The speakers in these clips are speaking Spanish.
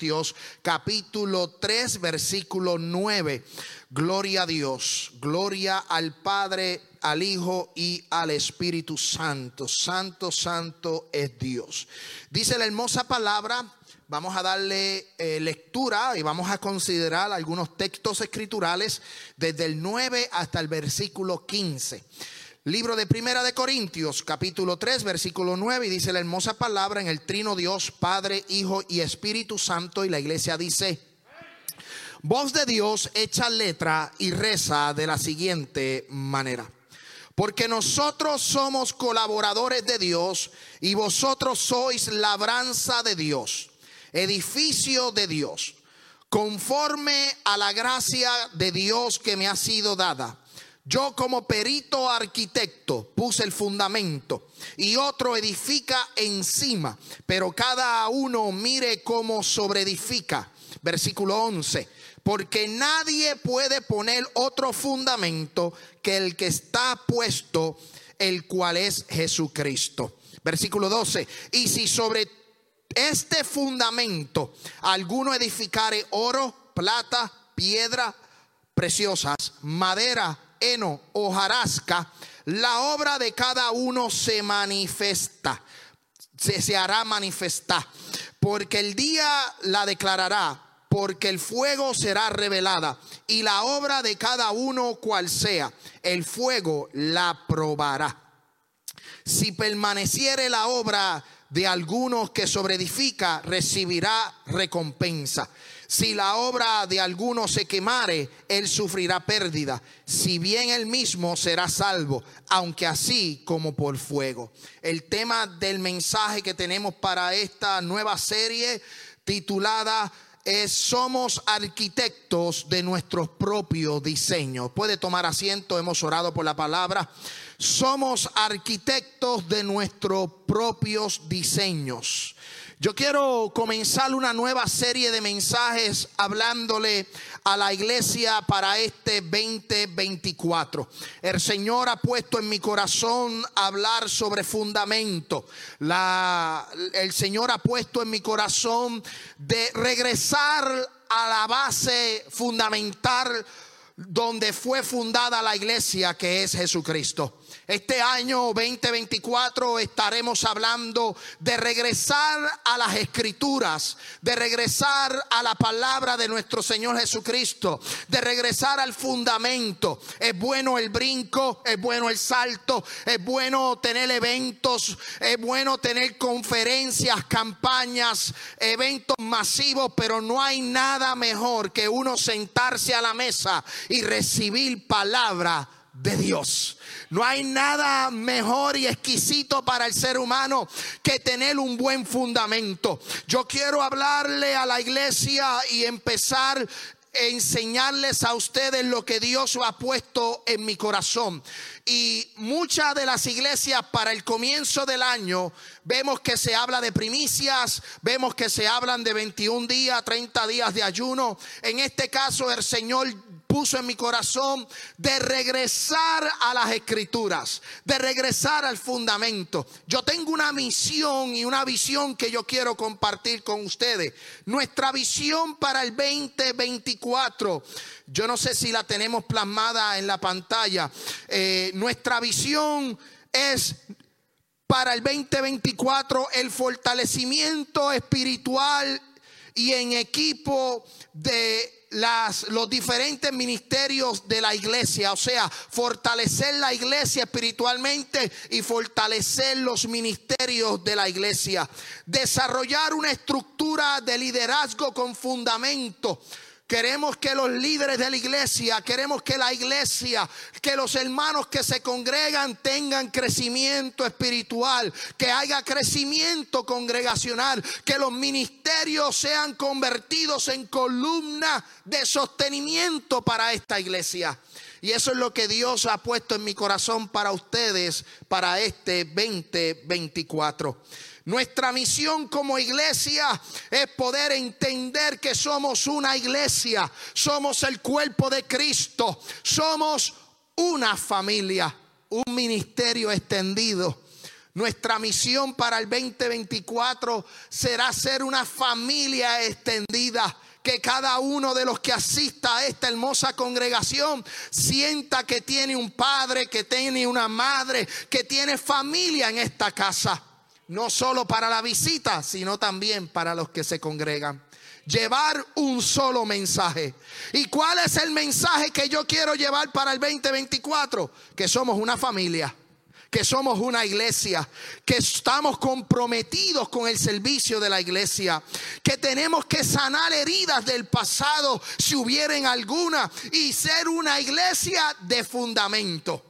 Corintios, capítulo 3, versículo 9. Gloria a Dios, gloria al Padre, al Hijo y al Espíritu Santo. Santo, santo es Dios. Dice la hermosa palabra, vamos a darle eh, lectura y vamos a considerar algunos textos escriturales desde el 9 hasta el versículo 15. Libro de Primera de Corintios, capítulo 3, versículo 9, y dice la hermosa palabra en el trino Dios, Padre, Hijo y Espíritu Santo, y la iglesia dice, voz de Dios echa letra y reza de la siguiente manera. Porque nosotros somos colaboradores de Dios y vosotros sois labranza de Dios, edificio de Dios, conforme a la gracia de Dios que me ha sido dada. Yo como perito arquitecto puse el fundamento y otro edifica encima, pero cada uno mire cómo sobreedifica. Versículo 11 porque nadie puede poner otro fundamento que el que está puesto, el cual es Jesucristo. Versículo 12. Y si sobre este fundamento alguno edificare oro, plata, piedra preciosas, madera, heno, hojarasca, la obra de cada uno se manifiesta, se, se hará manifestar, porque el día la declarará porque el fuego será revelada y la obra de cada uno cual sea, el fuego la probará. Si permaneciere la obra de algunos que sobreedifica, recibirá recompensa. Si la obra de alguno se quemare, él sufrirá pérdida. Si bien él mismo será salvo, aunque así como por fuego. El tema del mensaje que tenemos para esta nueva serie titulada es somos arquitectos de nuestros propios diseños. Puede tomar asiento, hemos orado por la palabra. Somos arquitectos de nuestros propios diseños. Yo quiero comenzar una nueva serie de mensajes hablándole a la iglesia para este 2024. El Señor ha puesto en mi corazón hablar sobre fundamento. La, el Señor ha puesto en mi corazón de regresar a la base fundamental donde fue fundada la iglesia que es Jesucristo. Este año 2024 estaremos hablando de regresar a las escrituras, de regresar a la palabra de nuestro Señor Jesucristo, de regresar al fundamento. Es bueno el brinco, es bueno el salto, es bueno tener eventos, es bueno tener conferencias, campañas, eventos masivos, pero no hay nada mejor que uno sentarse a la mesa y recibir palabra de Dios. No hay nada mejor y exquisito para el ser humano que tener un buen fundamento. Yo quiero hablarle a la iglesia y empezar enseñarles a ustedes lo que Dios ha puesto en mi corazón. Y muchas de las iglesias para el comienzo del año vemos que se habla de primicias, vemos que se hablan de 21 días, 30 días de ayuno. En este caso el Señor puso en mi corazón de regresar a las escrituras, de regresar al fundamento. Yo tengo una misión y una visión que yo quiero compartir con ustedes. Nuestra visión para el 2024, yo no sé si la tenemos plasmada en la pantalla. Eh, nuestra visión es para el 2024 el fortalecimiento espiritual y en equipo de las, los diferentes ministerios de la iglesia, o sea, fortalecer la iglesia espiritualmente y fortalecer los ministerios de la iglesia, desarrollar una estructura de liderazgo con fundamento Queremos que los líderes de la iglesia, queremos que la iglesia, que los hermanos que se congregan tengan crecimiento espiritual, que haya crecimiento congregacional, que los ministerios sean convertidos en columna de sostenimiento para esta iglesia. Y eso es lo que Dios ha puesto en mi corazón para ustedes para este 2024. Nuestra misión como iglesia es poder entender que somos una iglesia, somos el cuerpo de Cristo, somos una familia, un ministerio extendido. Nuestra misión para el 2024 será ser una familia extendida. Que cada uno de los que asista a esta hermosa congregación sienta que tiene un padre, que tiene una madre, que tiene familia en esta casa. No solo para la visita, sino también para los que se congregan llevar un solo mensaje. ¿Y cuál es el mensaje que yo quiero llevar para el 2024? Que somos una familia que somos una iglesia, que estamos comprometidos con el servicio de la iglesia, que tenemos que sanar heridas del pasado si hubieren alguna y ser una iglesia de fundamento.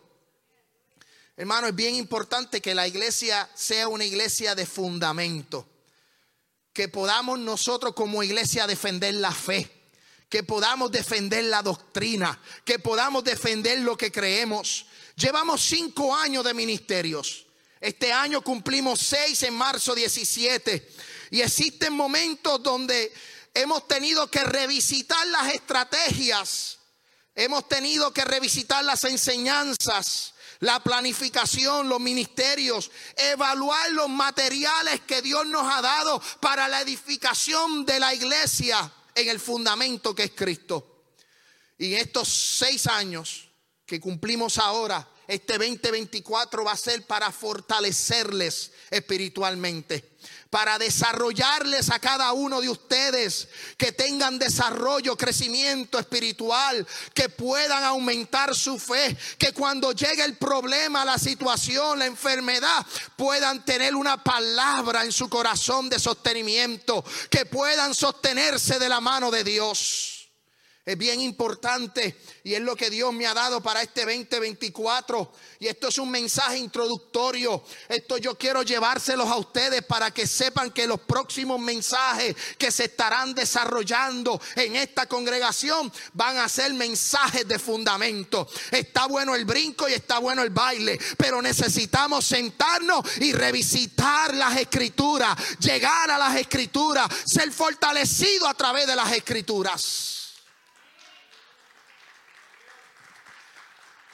Hermano, es bien importante que la iglesia sea una iglesia de fundamento, que podamos nosotros como iglesia defender la fe que podamos defender la doctrina, que podamos defender lo que creemos, Llevamos cinco años de ministerios. Este año cumplimos seis en marzo 17. Y existen momentos donde hemos tenido que revisitar las estrategias. Hemos tenido que revisitar las enseñanzas, la planificación, los ministerios, evaluar los materiales que Dios nos ha dado para la edificación de la iglesia en el fundamento que es Cristo. Y estos seis años que cumplimos ahora, este 2024 va a ser para fortalecerles espiritualmente para desarrollarles a cada uno de ustedes que tengan desarrollo, crecimiento espiritual, que puedan aumentar su fe, que cuando llegue el problema, la situación, la enfermedad, puedan tener una palabra en su corazón de sostenimiento, que puedan sostenerse de la mano de Dios. Es bien importante y es lo que Dios me ha dado para este 2024. Y esto es un mensaje introductorio. Esto yo quiero llevárselos a ustedes para que sepan que los próximos mensajes que se estarán desarrollando en esta congregación van a ser mensajes de fundamento. Está bueno el brinco y está bueno el baile, pero necesitamos sentarnos y revisitar las escrituras, llegar a las escrituras, ser fortalecido a través de las escrituras.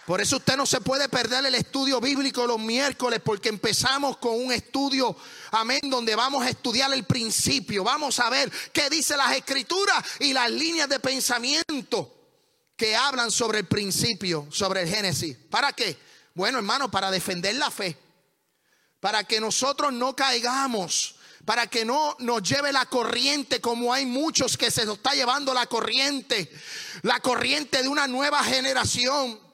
Por eso usted no se puede perder el estudio bíblico los miércoles porque empezamos con un estudio, amén, donde vamos a estudiar el principio. Vamos a ver qué dice las escrituras y las líneas de pensamiento que hablan sobre el principio, sobre el Génesis. ¿Para qué? Bueno, hermano, para defender la fe. Para que nosotros no caigamos para que no nos lleve la corriente como hay muchos que se nos está llevando la corriente, la corriente de una nueva generación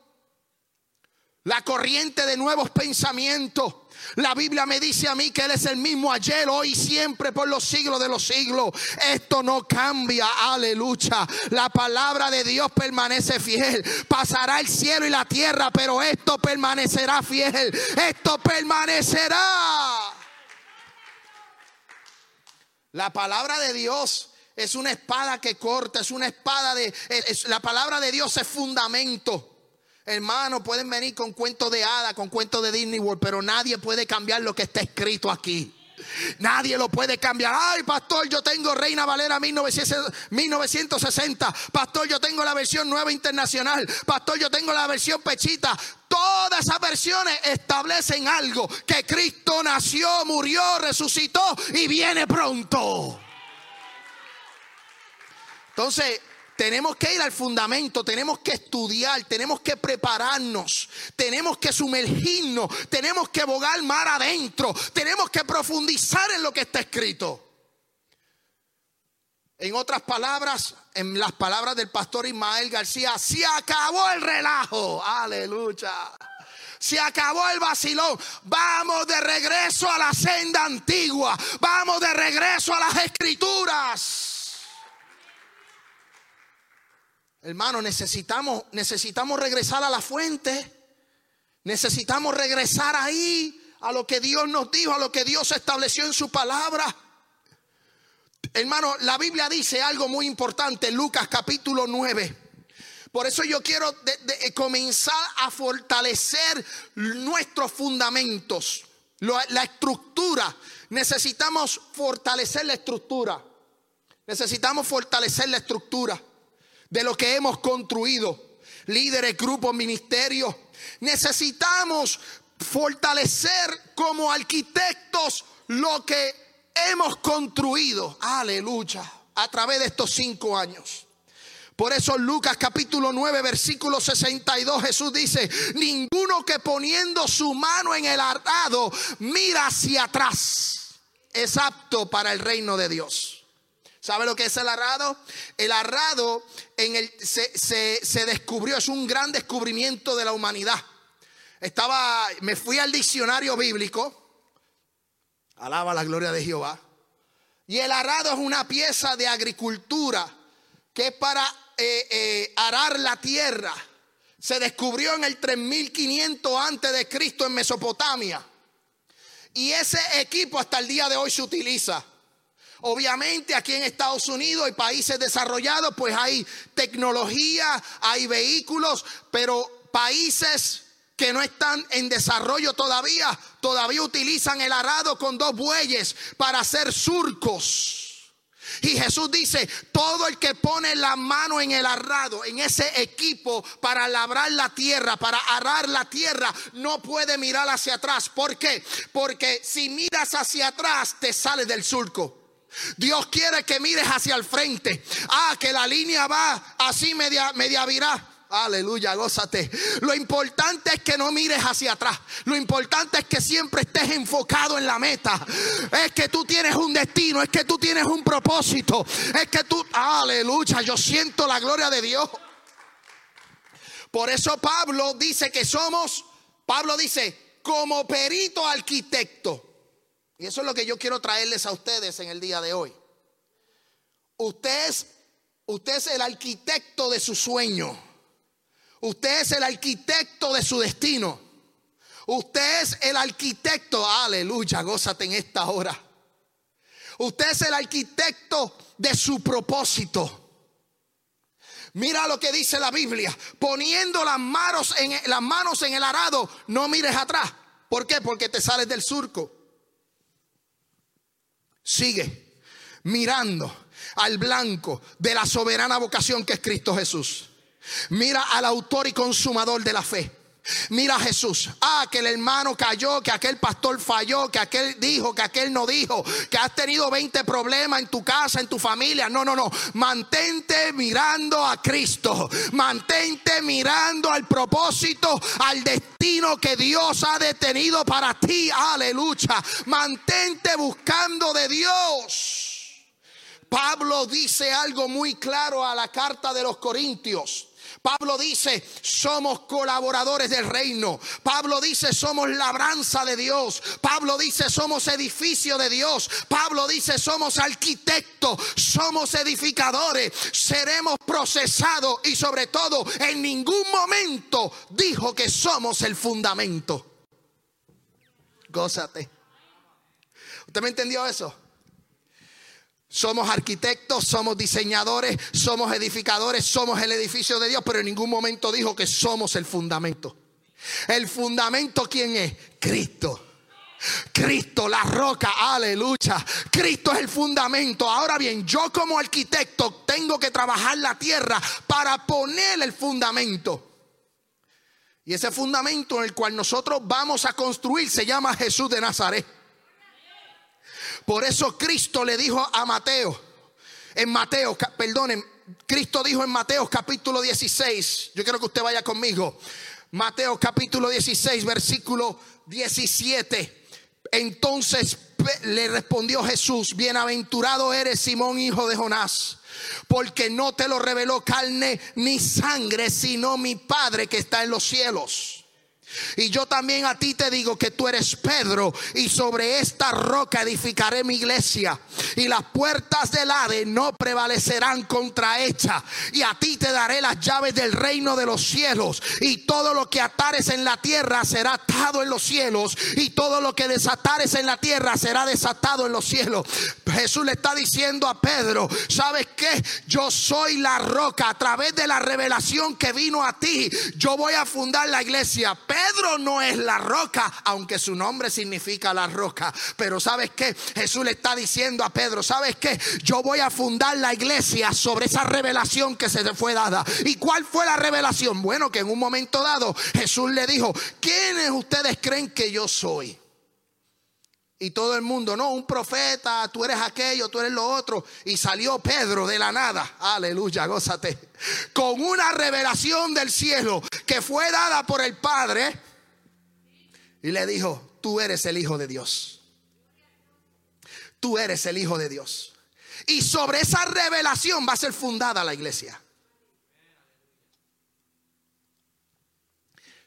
la corriente de nuevos pensamientos. La Biblia me dice a mí que Él es el mismo ayer, hoy, siempre, por los siglos de los siglos. Esto no cambia, aleluya. La palabra de Dios permanece fiel. Pasará el cielo y la tierra, pero esto permanecerá fiel. Esto permanecerá. La palabra de Dios es una espada que corta, es una espada de... la palabra de Dios es fundamento. Hermano, pueden venir con cuentos de hada, con cuentos de Disney World, pero nadie puede cambiar lo que está escrito aquí. Nadie lo puede cambiar. Ay, pastor, yo tengo Reina Valera 1960. Pastor, yo tengo la versión nueva internacional. Pastor, yo tengo la versión pechita. Todas esas versiones establecen algo: que Cristo nació, murió, resucitó y viene pronto. Entonces, tenemos que ir al fundamento, tenemos que estudiar, tenemos que prepararnos, tenemos que sumergirnos, tenemos que bogar mar adentro, tenemos que profundizar en lo que está escrito. En otras palabras, en las palabras del pastor Ismael García, se acabó el relajo. Aleluya. Se acabó el vacilón. Vamos de regreso a la senda antigua. Vamos de regreso a las escrituras. Hermano, necesitamos, necesitamos regresar a la fuente. Necesitamos regresar ahí a lo que Dios nos dijo, a lo que Dios estableció en su palabra. Hermano, la Biblia dice algo muy importante, Lucas capítulo 9. Por eso yo quiero eh, comenzar a fortalecer nuestros fundamentos, la estructura. Necesitamos fortalecer la estructura. Necesitamos fortalecer la estructura de lo que hemos construido, líderes, grupos, ministerios. Necesitamos fortalecer como arquitectos lo que hemos construido. Aleluya. A través de estos cinco años. Por eso Lucas capítulo 9 versículo 62 Jesús dice, ninguno que poniendo su mano en el arado mira hacia atrás es apto para el reino de Dios. ¿Sabe lo que es el arado? El arado en el, se, descubrió, es un gran descubrimiento de la humanidad. Estaba, me fui al diccionario bíblico, alaba la gloria de Jehová, y el arado es una pieza de agricultura que es para eh, eh, arar la tierra. Se descubrió en el 3500 antes de Cristo en Mesopotamia. Y ese equipo hasta el día de hoy se utiliza. Obviamente aquí en Estados Unidos y países desarrollados pues hay tecnología, hay vehículos, pero países que no están en desarrollo todavía, todavía utilizan el arado con dos bueyes para hacer surcos. Y Jesús dice, todo el que pone la mano en el arado, en ese equipo para labrar la tierra, para arar la tierra, no puede mirar hacia atrás. ¿Por qué? Porque si miras hacia atrás, te sales del surco. Dios quiere que mires hacia el frente. Ah, que la línea va así media, media virá. Aleluya, gózate. Lo importante es que no mires hacia atrás. Lo importante es que siempre estés enfocado en la meta. Es que tú tienes un destino, es que tú tienes un propósito. Es que tú, aleluya, yo siento la gloria de Dios. Por eso Pablo dice que somos, Pablo dice, como perito arquitecto. Y eso es lo que yo quiero traerles a ustedes en el día de hoy. Usted es, el arquitecto de su sueño. Usted es el arquitecto de su destino. Usted es el arquitecto, aleluya, gózate en esta hora. Usted es el arquitecto de su propósito. Mira lo que dice la Biblia, poniendo las manos en las manos en el arado, no mires atrás. ¿Por qué? Porque te sales del surco. Sigue mirando al blanco de la soberana vocación que es Cristo Jesús. Mira al autor y consumador de la fe. Mira Jesús. Ah, que el hermano cayó, que aquel pastor falló, que aquel dijo, que aquel no dijo, que has tenido 20 problemas en tu casa, en tu familia. No, no, no. Mantente mirando a Cristo. Mantente mirando al propósito, al destino que Dios ha detenido para ti. Aleluya. Mantente buscando de Dios. Pablo dice algo muy claro a la carta de los Corintios. Pablo dice, somos colaboradores del reino. Pablo dice, somos labranza de Dios. Pablo dice, somos edificio de Dios. Pablo dice, somos arquitectos, somos edificadores, seremos procesados y sobre todo en ningún momento dijo que somos el fundamento. Gózate. ¿Usted me entendió eso? Somos arquitectos, somos diseñadores, somos edificadores, somos el edificio de Dios, pero en ningún momento dijo que somos el fundamento. El fundamento, ¿quién es? Cristo. Cristo, la roca, aleluya. Cristo es el fundamento. Ahora bien, yo como arquitecto tengo que trabajar la tierra para poner el fundamento. Y ese fundamento en el cual nosotros vamos a construir se llama Jesús de Nazaret. Por eso Cristo le dijo a Mateo, en Mateo, perdonen, Cristo dijo en Mateo capítulo 16, yo quiero que usted vaya conmigo, Mateo capítulo 16, versículo 17. Entonces le respondió Jesús, bienaventurado eres Simón, hijo de Jonás, porque no te lo reveló carne ni sangre, sino mi Padre que está en los cielos. Y yo también a ti te digo que tú eres Pedro y sobre esta roca edificaré mi iglesia y las puertas del Hades no prevalecerán contra ella y a ti te daré las llaves del reino de los cielos y todo lo que atares en la tierra será atado en los cielos y todo lo que desatares en la tierra será desatado en los cielos. Jesús le está diciendo a Pedro, ¿sabes qué? Yo soy la roca a través de la revelación que vino a ti. Yo voy a fundar la iglesia. Pedro no es la roca, aunque su nombre significa la roca. Pero sabes que Jesús le está diciendo a Pedro, Pedro, ¿sabes qué? Yo voy a fundar la iglesia sobre esa revelación que se le fue dada. ¿Y cuál fue la revelación? Bueno, que en un momento dado Jesús le dijo, ¿quiénes ustedes creen que yo soy? Y todo el mundo, no, un profeta, tú eres aquello, tú eres lo otro. Y salió Pedro de la nada, aleluya, gózate, con una revelación del cielo que fue dada por el Padre. Y le dijo, tú eres el Hijo de Dios. Tú eres el Hijo de Dios. Y sobre esa revelación va a ser fundada la iglesia.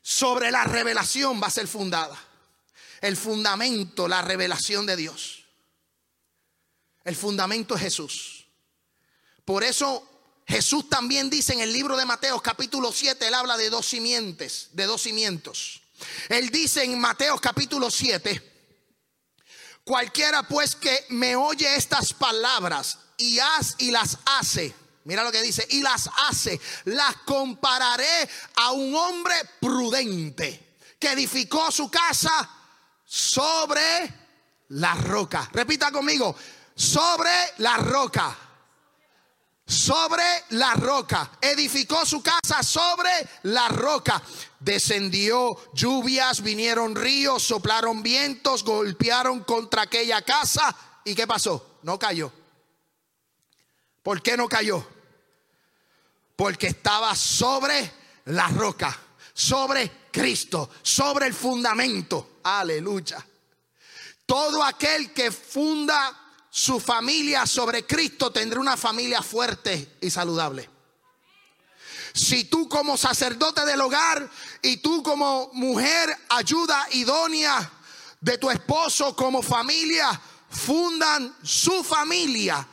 Sobre la revelación va a ser fundada el fundamento, la revelación de Dios. El fundamento es Jesús. Por eso Jesús también dice en el libro de Mateo capítulo 7, él habla de dos simientes, de dos cimientos. Él dice en Mateo capítulo 7, cualquiera pues que me oye estas palabras y, y las hace, mira lo que dice, y las hace, las compararé a un hombre prudente que edificó su casa sobre la roca. Repita conmigo, sobre la roca. Sobre la roca. Edificó su casa sobre la roca. Descendió lluvias, vinieron ríos, soplaron vientos, golpearon contra aquella casa. ¿Y qué pasó? No cayó. ¿Por qué no cayó? Porque estaba sobre la roca, sobre Cristo, sobre el fundamento. Aleluya. Todo aquel que funda su familia sobre Cristo tendrá una familia fuerte y saludable. Si tú como sacerdote del hogar y tú como mujer ayuda idónea de tu esposo como familia, fundan su familia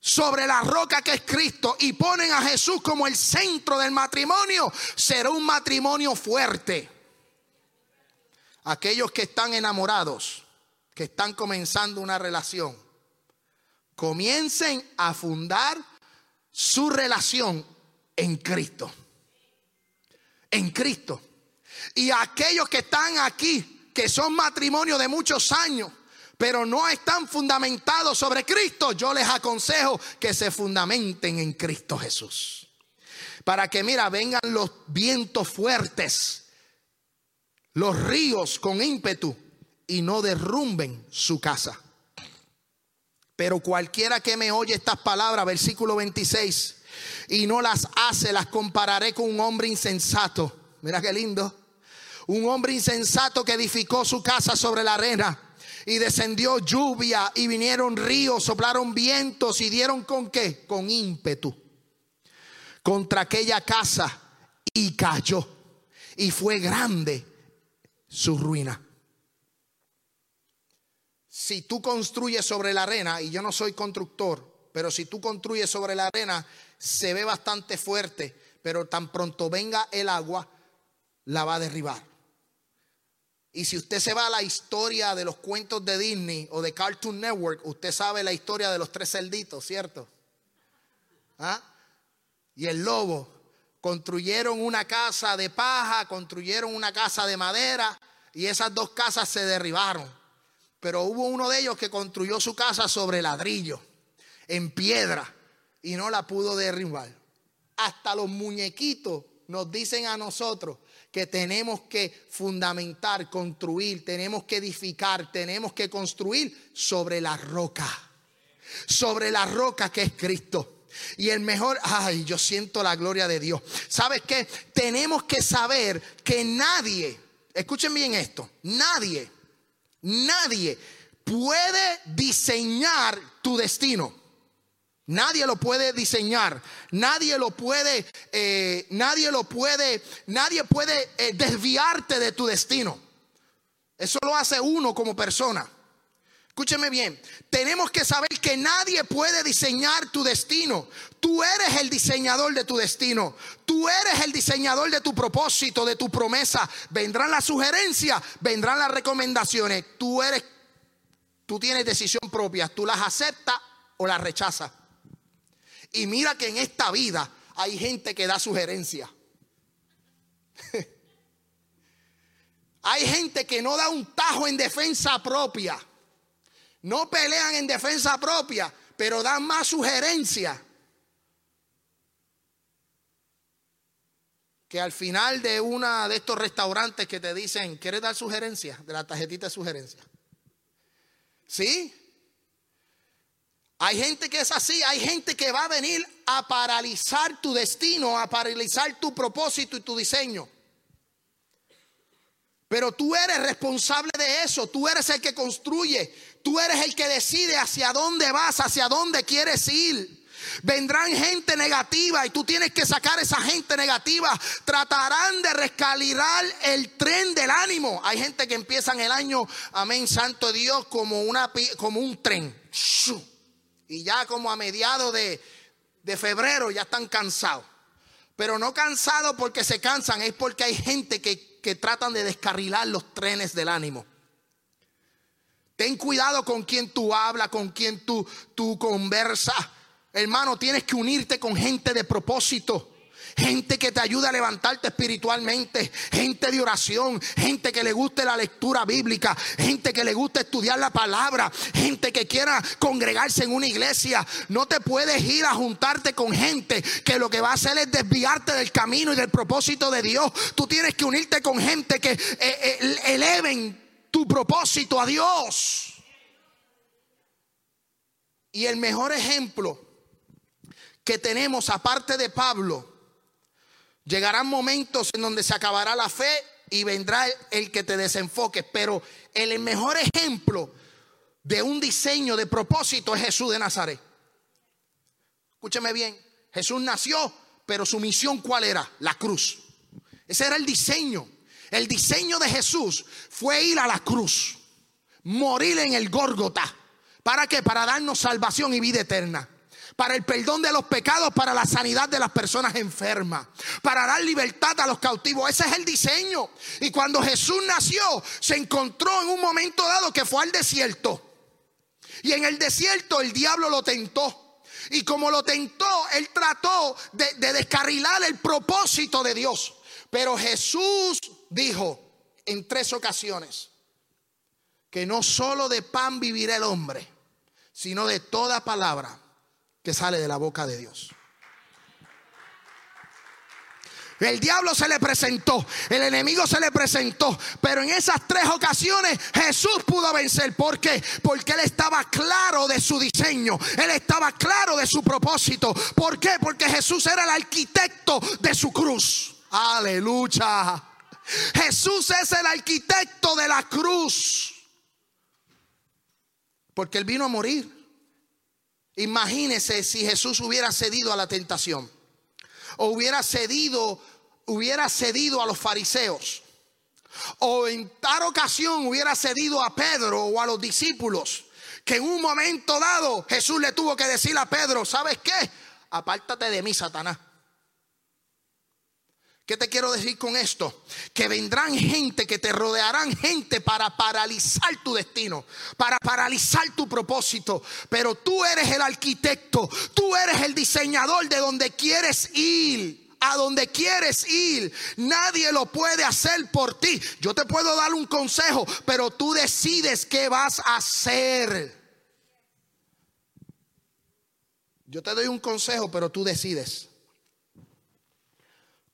sobre la roca que es Cristo y ponen a Jesús como el centro del matrimonio, será un matrimonio fuerte aquellos que están enamorados, que están comenzando una relación, comiencen a fundar su relación en Cristo. En Cristo. Y aquellos que están aquí, que son matrimonios de muchos años, pero no están fundamentados sobre Cristo, yo les aconsejo que se fundamenten en Cristo Jesús. Para que, mira, vengan los vientos fuertes los ríos con ímpetu y no derrumben su casa. Pero cualquiera que me oye estas palabras, versículo 26, y no las hace, las compararé con un hombre insensato. Mira qué lindo. Un hombre insensato que edificó su casa sobre la arena y descendió lluvia y vinieron ríos, soplaron vientos y dieron con qué? Con ímpetu contra aquella casa y cayó. Y fue grande su ruina. Si tú construyes sobre la arena, y yo no soy constructor, pero si tú construyes sobre la arena, se ve bastante fuerte, pero tan pronto venga el agua, la va a derribar. Y si usted se va a la historia de los cuentos de Disney o de Cartoon Network, usted sabe la historia de los tres cerditos, ¿cierto? ¿Ah? Y el lobo construyeron una casa de paja, construyeron una casa de madera y esas dos casas se derribaron. Pero hubo uno de ellos que construyó su casa sobre ladrillo, en piedra, y no la pudo derribar. Hasta los muñequitos nos dicen a nosotros que tenemos que fundamentar, construir, tenemos que edificar, tenemos que construir sobre la roca. Sobre la roca que es Cristo. Y el mejor, ay, yo siento la gloria de Dios. ¿Sabes qué? Tenemos que saber que nadie, escuchen bien esto, nadie, nadie puede diseñar tu destino. Nadie lo puede diseñar, nadie lo puede, eh, nadie lo puede, nadie puede eh, desviarte de tu destino. Eso lo hace uno como persona. Escúcheme bien, tenemos que saber que nadie puede diseñar tu destino. Tú eres el diseñador de tu destino. Tú eres el diseñador de tu propósito, de tu promesa. Vendrán las sugerencias, vendrán las recomendaciones. Tú eres, tú tienes decisión propia. Tú las aceptas o las rechazas. Y mira que en esta vida hay gente que da sugerencias. hay gente que no da un tajo en defensa propia. No pelean en defensa propia, pero dan más sugerencias. Que al final de una de estos restaurantes que te dicen, ¿quieres dar sugerencias? De la tarjetita de sugerencias. ¿Sí? Hay gente que es así, hay gente que va a venir a paralizar tu destino, a paralizar tu propósito y tu diseño. Pero tú eres responsable de eso, tú eres el que construye, tú eres el que decide hacia dónde vas, hacia dónde quieres ir. Vendrán gente negativa y tú tienes que sacar esa gente negativa. Tratarán de rescalibrar el tren del ánimo. Hay gente que empieza en el año, amén, santo Dios, como, una, como un tren. Y ya como a mediados de, de febrero ya están cansados. Pero no cansados porque se cansan, es porque hay gente que, que tratan de descarrilar los trenes del ánimo. Ten cuidado con quien tú hablas, con quien tú, tú conversas. Hermano, tienes que unirte con gente de propósito. Gente que te ayude a levantarte espiritualmente. Gente de oración. Gente que le guste la lectura bíblica. Gente que le guste estudiar la palabra. Gente que quiera congregarse en una iglesia. No te puedes ir a juntarte con gente que lo que va a hacer es desviarte del camino y del propósito de Dios. Tú tienes que unirte con gente que eh, eh, eleven propósito a Dios. Y el mejor ejemplo que tenemos, aparte de Pablo, llegarán momentos en donde se acabará la fe y vendrá el que te desenfoque. Pero el mejor ejemplo de un diseño de propósito es Jesús de Nazaret. Escúcheme bien, Jesús nació, pero su misión cuál era? La cruz. Ese era el diseño. El diseño de Jesús fue ir a la cruz, morir en el Górgota. ¿Para qué? Para darnos salvación y vida eterna para el perdón de los pecados, para la sanidad de las personas enfermas, para dar libertad a los cautivos. Ese es el diseño. Y cuando Jesús nació, se encontró en un momento dado que fue al desierto. Y en el desierto el diablo lo tentó. Y como lo tentó, él trató de, de descarrilar el propósito de Dios. Pero Jesús dijo en tres ocasiones que no solo de pan vivirá el hombre, sino de toda palabra que sale de la boca de Dios. El diablo se le presentó, el enemigo se le presentó, pero en esas tres ocasiones Jesús pudo vencer. ¿Por qué? Porque él estaba claro de su diseño, él estaba claro de su propósito. ¿Por qué? Porque Jesús era el arquitecto de su cruz. Aleluya. Jesús es el arquitecto de la cruz. Porque él vino a morir. Imagínese si Jesús hubiera cedido a la tentación o hubiera cedido, hubiera cedido a los fariseos o en tal ocasión hubiera cedido a Pedro o a los discípulos que en un momento dado Jesús le tuvo que decir a Pedro, ¿sabes qué? Apártate de mí, Satanás. ¿Qué te quiero decir con esto? Que vendrán gente, que te rodearán gente para paralizar tu destino, para paralizar tu propósito. Pero tú eres el arquitecto, tú eres el diseñador de donde quieres ir. A donde quieres ir, nadie lo puede hacer por ti. Yo te puedo dar un consejo, pero tú decides qué vas a hacer. Yo te doy un consejo, pero tú decides.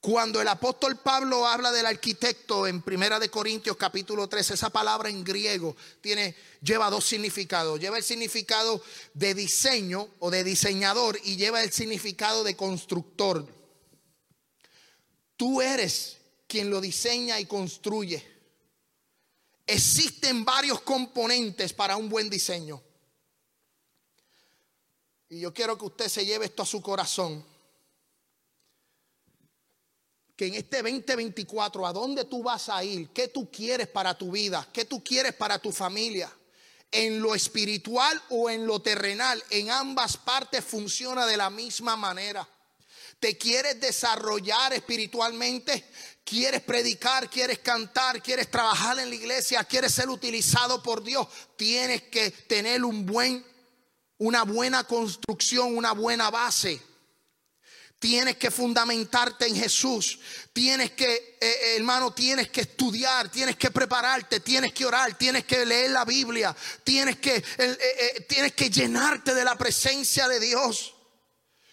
Cuando el apóstol Pablo habla del arquitecto en Primera de Corintios capítulo 3, esa palabra en griego tiene lleva dos significados. Lleva el significado de diseño o de diseñador y lleva el significado de constructor. Tú eres quien lo diseña y construye. Existen varios componentes para un buen diseño. Y yo quiero que usted se lleve esto a su corazón que en este 2024, ¿a dónde tú vas a ir? ¿Qué tú quieres para tu vida? ¿Qué tú quieres para tu familia? En lo espiritual o en lo terrenal, en ambas partes funciona de la misma manera. ¿Te quieres desarrollar espiritualmente? ¿Quieres predicar? ¿Quieres cantar? ¿Quieres trabajar en la iglesia? ¿Quieres ser utilizado por Dios? Tienes que tener un buen, una buena construcción, una buena base. Tienes que fundamentarte en Jesús. Tienes que, eh, eh, hermano, tienes que estudiar, tienes que prepararte, tienes que orar, tienes que leer la Biblia, tienes que, eh, tienes que llenarte de la presencia de Dios.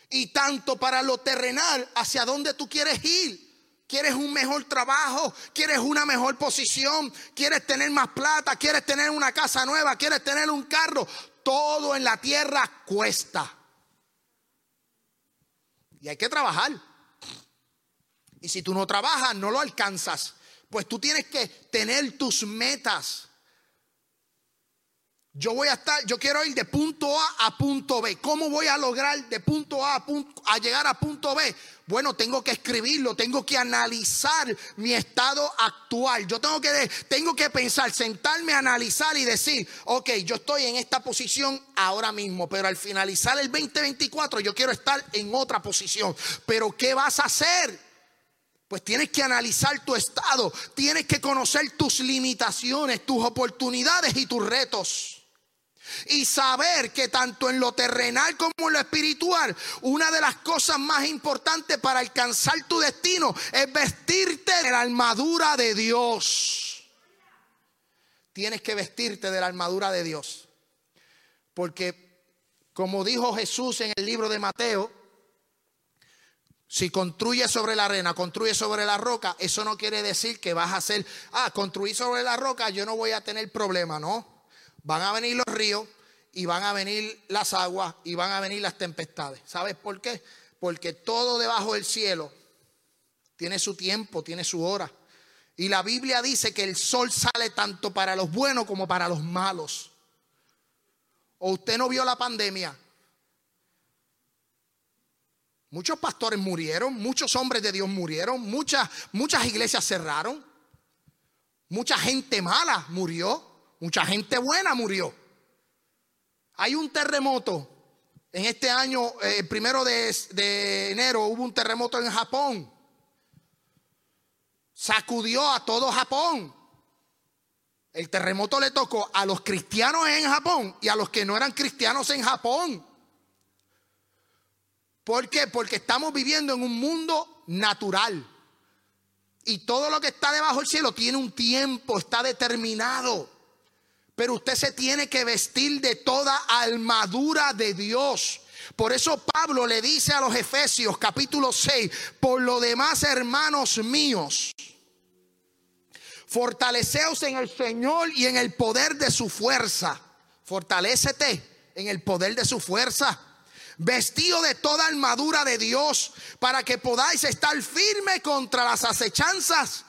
Y tanto para lo terrenal, hacia dónde tú quieres ir. ¿Quieres un mejor trabajo? ¿Quieres una mejor posición? ¿Quieres tener más plata? ¿Quieres tener una casa nueva? ¿Quieres tener un carro? Todo en la tierra cuesta. Y hay que trabajar. Y si tú no trabajas, no lo alcanzas. Pues tú tienes que tener tus metas. Yo voy a estar, yo quiero ir de punto A a punto B. ¿Cómo voy a lograr de punto A a, llegar a punto B? Bueno, tengo que escribirlo, tengo que analizar mi estado actual. Yo tengo que, tengo que pensar, sentarme, analizar y decir, ok, yo estoy en esta posición ahora mismo, pero al finalizar el 2024 yo quiero estar en otra posición. Pero ¿qué vas a hacer? Pues tienes que analizar tu estado, tienes que conocer tus limitaciones, tus oportunidades y tus retos y saber que tanto en lo terrenal como en lo espiritual, una de las cosas más importantes para alcanzar tu destino es vestirte de la armadura de Dios. Tienes que vestirte de la armadura de Dios. Porque, como dijo Jesús en el libro de Mateo, si construyes sobre la arena, construyes sobre la roca, eso no quiere decir que vas a hacer, ah, construir sobre la roca, yo no voy a tener problema, ¿no? Van a venir los ríos y van a venir las aguas y van a venir las tempestades. ¿Sabes por qué? Porque todo debajo del cielo tiene su tiempo, tiene su hora. Y la Biblia dice que el sol sale tanto para los buenos como para los malos. ¿O usted no vio la pandemia? Muchos pastores murieron, muchos hombres de Dios murieron, muchas, muchas iglesias cerraron, mucha gente mala murió. Mucha gente buena murió. Hay un terremoto. En este año, el eh, primero de, de enero, hubo un terremoto en Japón. Sacudió a todo Japón. El terremoto le tocó a los cristianos en Japón y a los que no eran cristianos en Japón. ¿Por qué? Porque estamos viviendo en un mundo natural. Y todo lo que está debajo del cielo tiene un tiempo, está determinado. Pero usted se tiene que vestir de toda armadura de Dios. Por eso Pablo le dice a los Efesios capítulo 6, por lo demás hermanos míos, fortaleceos en el Señor y en el poder de su fuerza. Fortalécete en el poder de su fuerza. Vestido de toda armadura de Dios para que podáis estar firme contra las acechanzas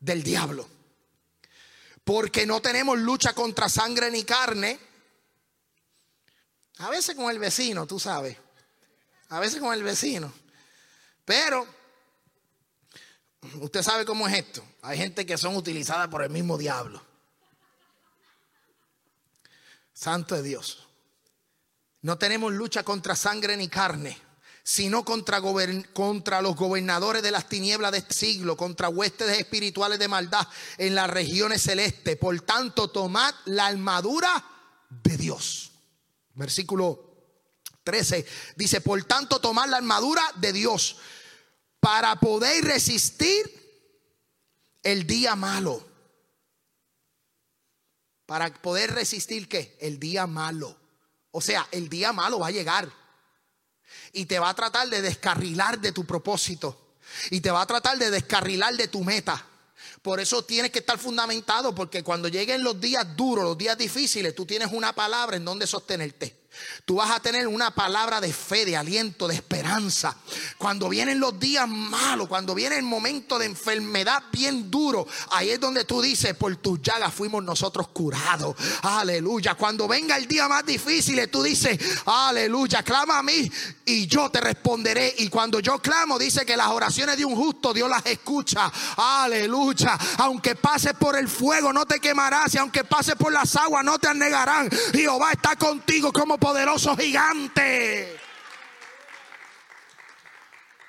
del diablo. Porque no tenemos lucha contra sangre ni carne. A veces con el vecino, tú sabes. A veces con el vecino. Pero usted sabe cómo es esto. Hay gente que son utilizadas por el mismo diablo. Santo de Dios. No tenemos lucha contra sangre ni carne sino contra, contra, los gobernadores de las tinieblas de este siglo, contra huestes espirituales de maldad en las regiones celestes. Por tanto, tomad la armadura de Dios. Versículo 13 dice, por tanto, tomad la armadura de Dios para poder resistir el día malo. Para poder resistir qué? El día malo. O sea, el día malo va a llegar y te va a tratar de descarrilar de tu propósito y te va a tratar de descarrilar de tu meta. Por eso tienes que estar fundamentado porque cuando lleguen los días duros, los días difíciles, tú tienes una palabra en donde sostenerte. Tú vas a tener una palabra de fe, de aliento, de esperanza. Cuando vienen los días malos, cuando viene el momento de enfermedad bien duro, ahí es donde tú dices, por tus llagas fuimos nosotros curados. Aleluya. Cuando venga el día más difícil, tú dices, aleluya, clama a mí y yo te responderé. Y cuando yo clamo, dice que las oraciones de un justo Dios las escucha. Aleluya. Aunque pases por el fuego, no te quemarás. Y aunque pases por las aguas, no te anegarán. Jehová está contigo como poderoso gigante.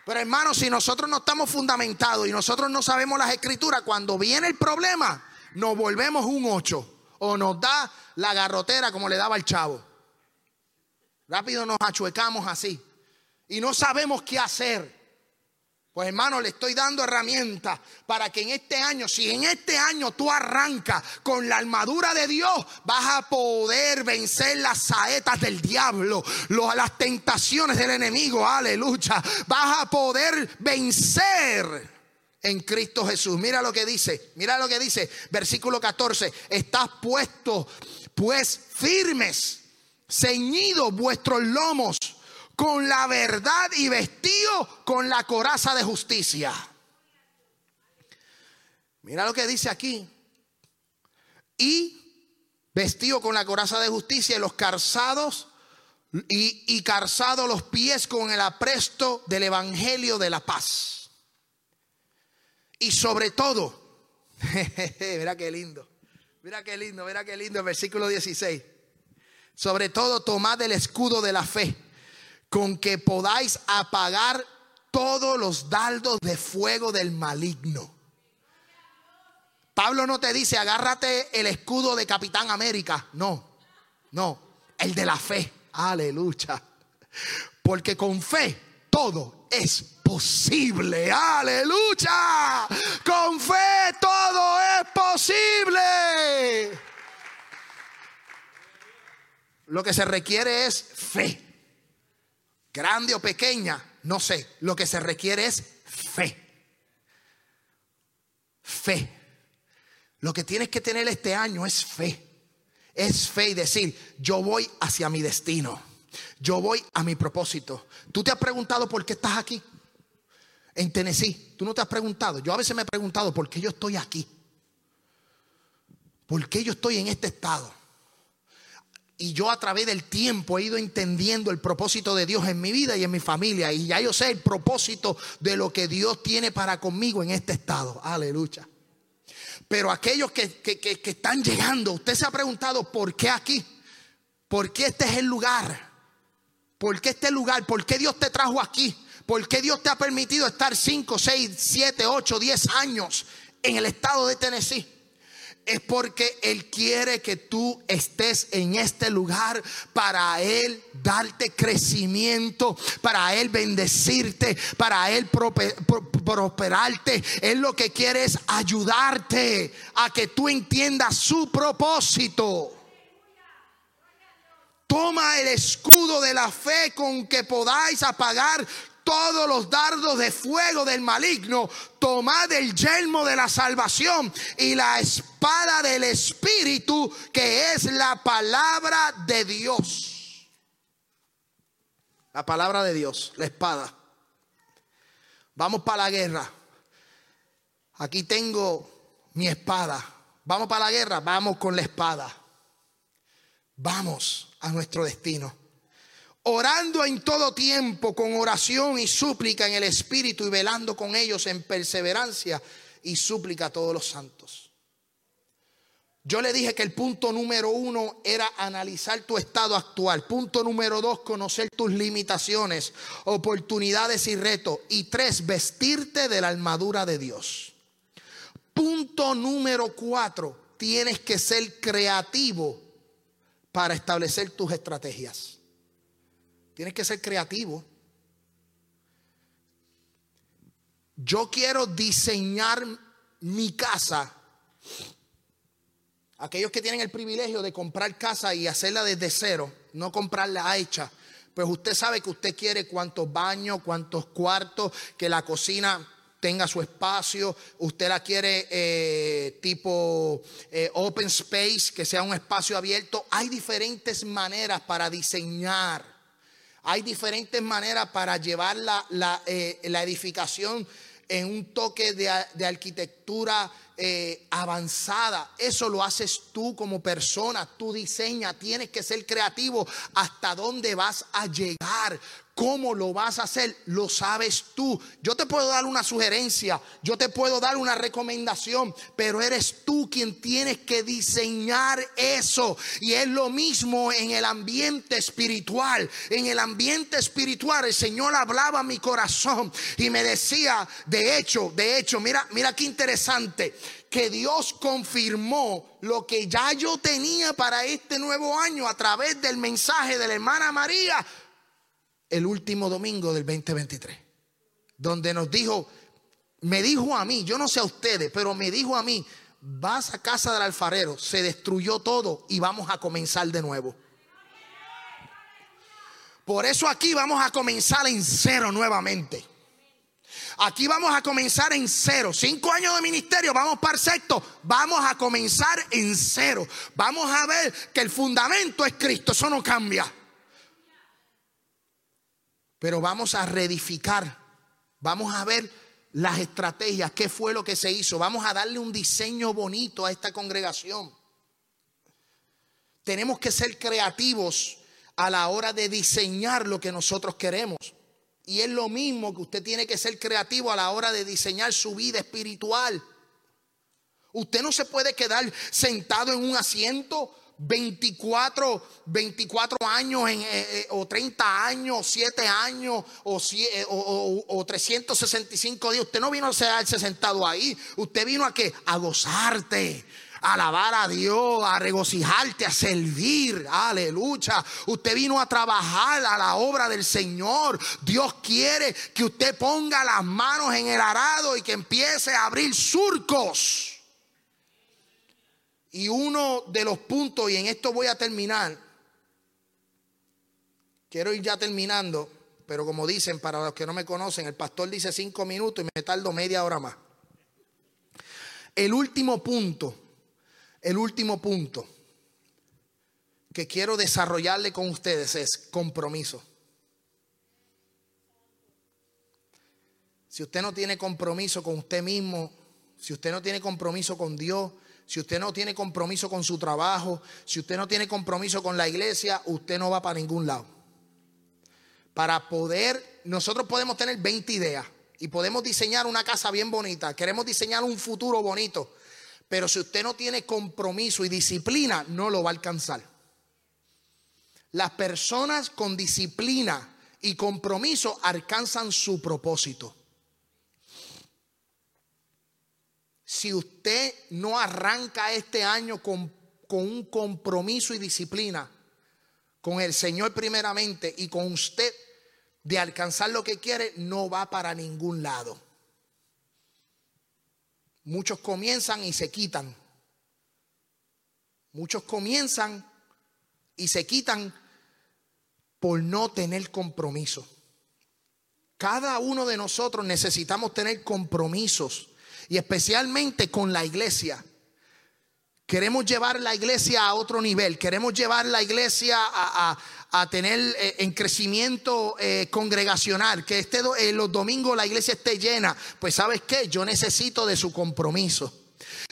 Pero hermanos, si nosotros no estamos fundamentados y nosotros no sabemos las escrituras, cuando viene el problema, nos volvemos un ocho o nos da la garrotera como le daba el chavo. Rápido nos achuecamos así. y no sabemos qué hacer. Pues hermano, le estoy dando herramientas para que en este año, si en este año tú arrancas con la armadura de Dios, vas a poder vencer las saetas del diablo, las tentaciones del enemigo, aleluya. Vas a poder vencer en Cristo Jesús. Mira lo que dice, mira lo que dice, versículo 14, estás puesto pues firmes, ceñidos vuestros lomos con la verdad y vestido con la coraza de justicia. Mira lo que dice aquí. Y vestido con la coraza de justicia y los calzados y, y los pies con el apresto del evangelio de la paz. Y sobre todo, mira qué lindo, mira qué lindo, mira qué lindo el versículo 16. Sobre todo tomad el escudo de la fe con que podáis apagar todos los dardos de fuego del maligno. Pablo no te dice, agárrate el escudo de Capitán América. No, no, el de la fe. Aleluya. Porque con fe todo es posible. Aleluya. Con fe todo es posible. Lo que se requiere es fe grande o pequeña, no sé. Lo que se requiere es fe. Fe. Lo que tienes que tener este año es fe. Es fe y decir, yo voy hacia mi destino. Yo voy a mi propósito. ¿Tú te has preguntado por qué estás aquí? En Tennessee. ¿Tú no te has preguntado? Yo a veces me he preguntado por qué yo estoy aquí. ¿Por qué yo estoy en este estado? Y yo a través del tiempo he ido entendiendo el propósito de Dios en mi vida y en mi familia. Y ya yo sé el propósito de lo que Dios tiene para conmigo en este estado. Aleluya. Pero aquellos que, están llegando, usted se ha preguntado por qué aquí. ¿Por qué este es el lugar? ¿Por qué este lugar? ¿Por qué Dios te trajo aquí? ¿Por qué Dios te ha permitido estar 5, 6, 7, 8, 10 años en el estado de Tennessee? Es porque Él quiere que tú estés en este lugar para Él darte crecimiento, para Él bendecirte, para Él prosperarte. Él lo que quiere es ayudarte a que tú entiendas su propósito. Toma el escudo de la fe con que podáis apagar todos los dardos de fuego del maligno, tomad el yelmo de la salvación y la espada del Espíritu, que es la palabra de Dios. La palabra de Dios, la espada. Vamos para la guerra. Aquí tengo mi espada. Vamos para la guerra, vamos con la espada. Vamos a nuestro destino orando en todo tiempo con oración y súplica en el Espíritu y velando con ellos en perseverancia y súplica a todos los santos. Yo le dije que el punto número uno era analizar tu estado actual. Punto número dos, conocer tus limitaciones, oportunidades y retos. Y tres, vestirte de la armadura de Dios. Punto número cuatro, tienes que ser creativo para establecer tus estrategias. Tienes que ser creativo. Yo quiero diseñar mi casa. Aquellos que tienen el privilegio de comprar casa y hacerla desde cero, no comprarla hecha. Pues usted sabe que usted quiere cuántos baños, cuántos cuartos, que la cocina tenga su espacio, usted la quiere eh, tipo eh, open space, que sea un espacio abierto. Hay diferentes maneras para diseñar hay diferentes maneras para llevar la, eh, edificación en un toque de, arquitectura eh, avanzada. Eso lo haces tú como persona, tú diseñas, tienes que ser creativo hasta dónde vas a llegar. ¿Cómo lo vas a hacer? Lo sabes tú. Yo te puedo dar una sugerencia, yo te puedo dar una recomendación, pero eres tú quien tienes que diseñar eso. Y es lo mismo en el ambiente espiritual. En el ambiente espiritual el Señor hablaba a mi corazón y me decía, de hecho, de hecho, mira, mira qué interesante que Dios confirmó lo que ya yo tenía para este nuevo año a través del mensaje de la hermana María el último domingo del 2023, donde nos dijo, me dijo a mí, yo no sé a ustedes, pero me dijo a mí, vas a casa del alfarero, se destruyó todo y vamos a comenzar de nuevo. Por eso aquí vamos a comenzar en cero nuevamente. Aquí vamos a comenzar en cero. Cinco años de ministerio, vamos para el sexto. Vamos a comenzar en cero. Vamos a ver que el fundamento es Cristo. Eso no cambia. Pero vamos a reedificar. Vamos a ver las estrategias, qué fue lo que se hizo. Vamos a darle un diseño bonito a esta congregación. Tenemos que ser creativos a la hora de diseñar lo que nosotros queremos. Y es lo mismo que usted tiene que ser creativo a la hora de diseñar su vida espiritual. Usted no se puede quedar sentado en un asiento 24, 24 años en, eh, eh, o 30 años, 7 años o, eh, o, o, 365 días. Usted no vino a quedarse sentado ahí. Usted vino a que a gozarte, alabar a Dios, a regocijarte, a servir. Aleluya. Usted vino a trabajar a la obra del Señor. Dios quiere que usted ponga las manos en el arado y que empiece a abrir surcos. Y uno de los puntos, y en esto voy a terminar, quiero ir ya terminando, pero como dicen, para los que no me conocen, el pastor dice cinco minutos y me tardo media hora más. El último punto el último punto que quiero desarrollarle con ustedes es compromiso. Si usted no tiene compromiso con usted mismo, si usted no tiene compromiso con Dios, si usted no tiene compromiso con su trabajo, si usted no tiene compromiso con la iglesia, usted no va para ningún lado. Para poder, nosotros podemos tener 20 ideas y podemos diseñar una casa bien bonita, queremos diseñar un futuro bonito, pero si usted no tiene compromiso y disciplina, no lo va a alcanzar. Las personas con disciplina y compromiso alcanzan su propósito. Si usted no arranca este año con, un compromiso y disciplina con el Señor primeramente y con usted de alcanzar lo que quiere, no va para ningún lado. Muchos comienzan y se quitan. Muchos comienzan y se quitan por no tener compromiso. Cada uno de nosotros necesitamos tener compromisos y especialmente con la iglesia. Queremos llevar la iglesia a otro nivel, queremos llevar la iglesia a, tener eh, en crecimiento eh, congregacional, que este, eh, los domingos la iglesia esté llena. Pues sabes qué, yo necesito de su compromiso.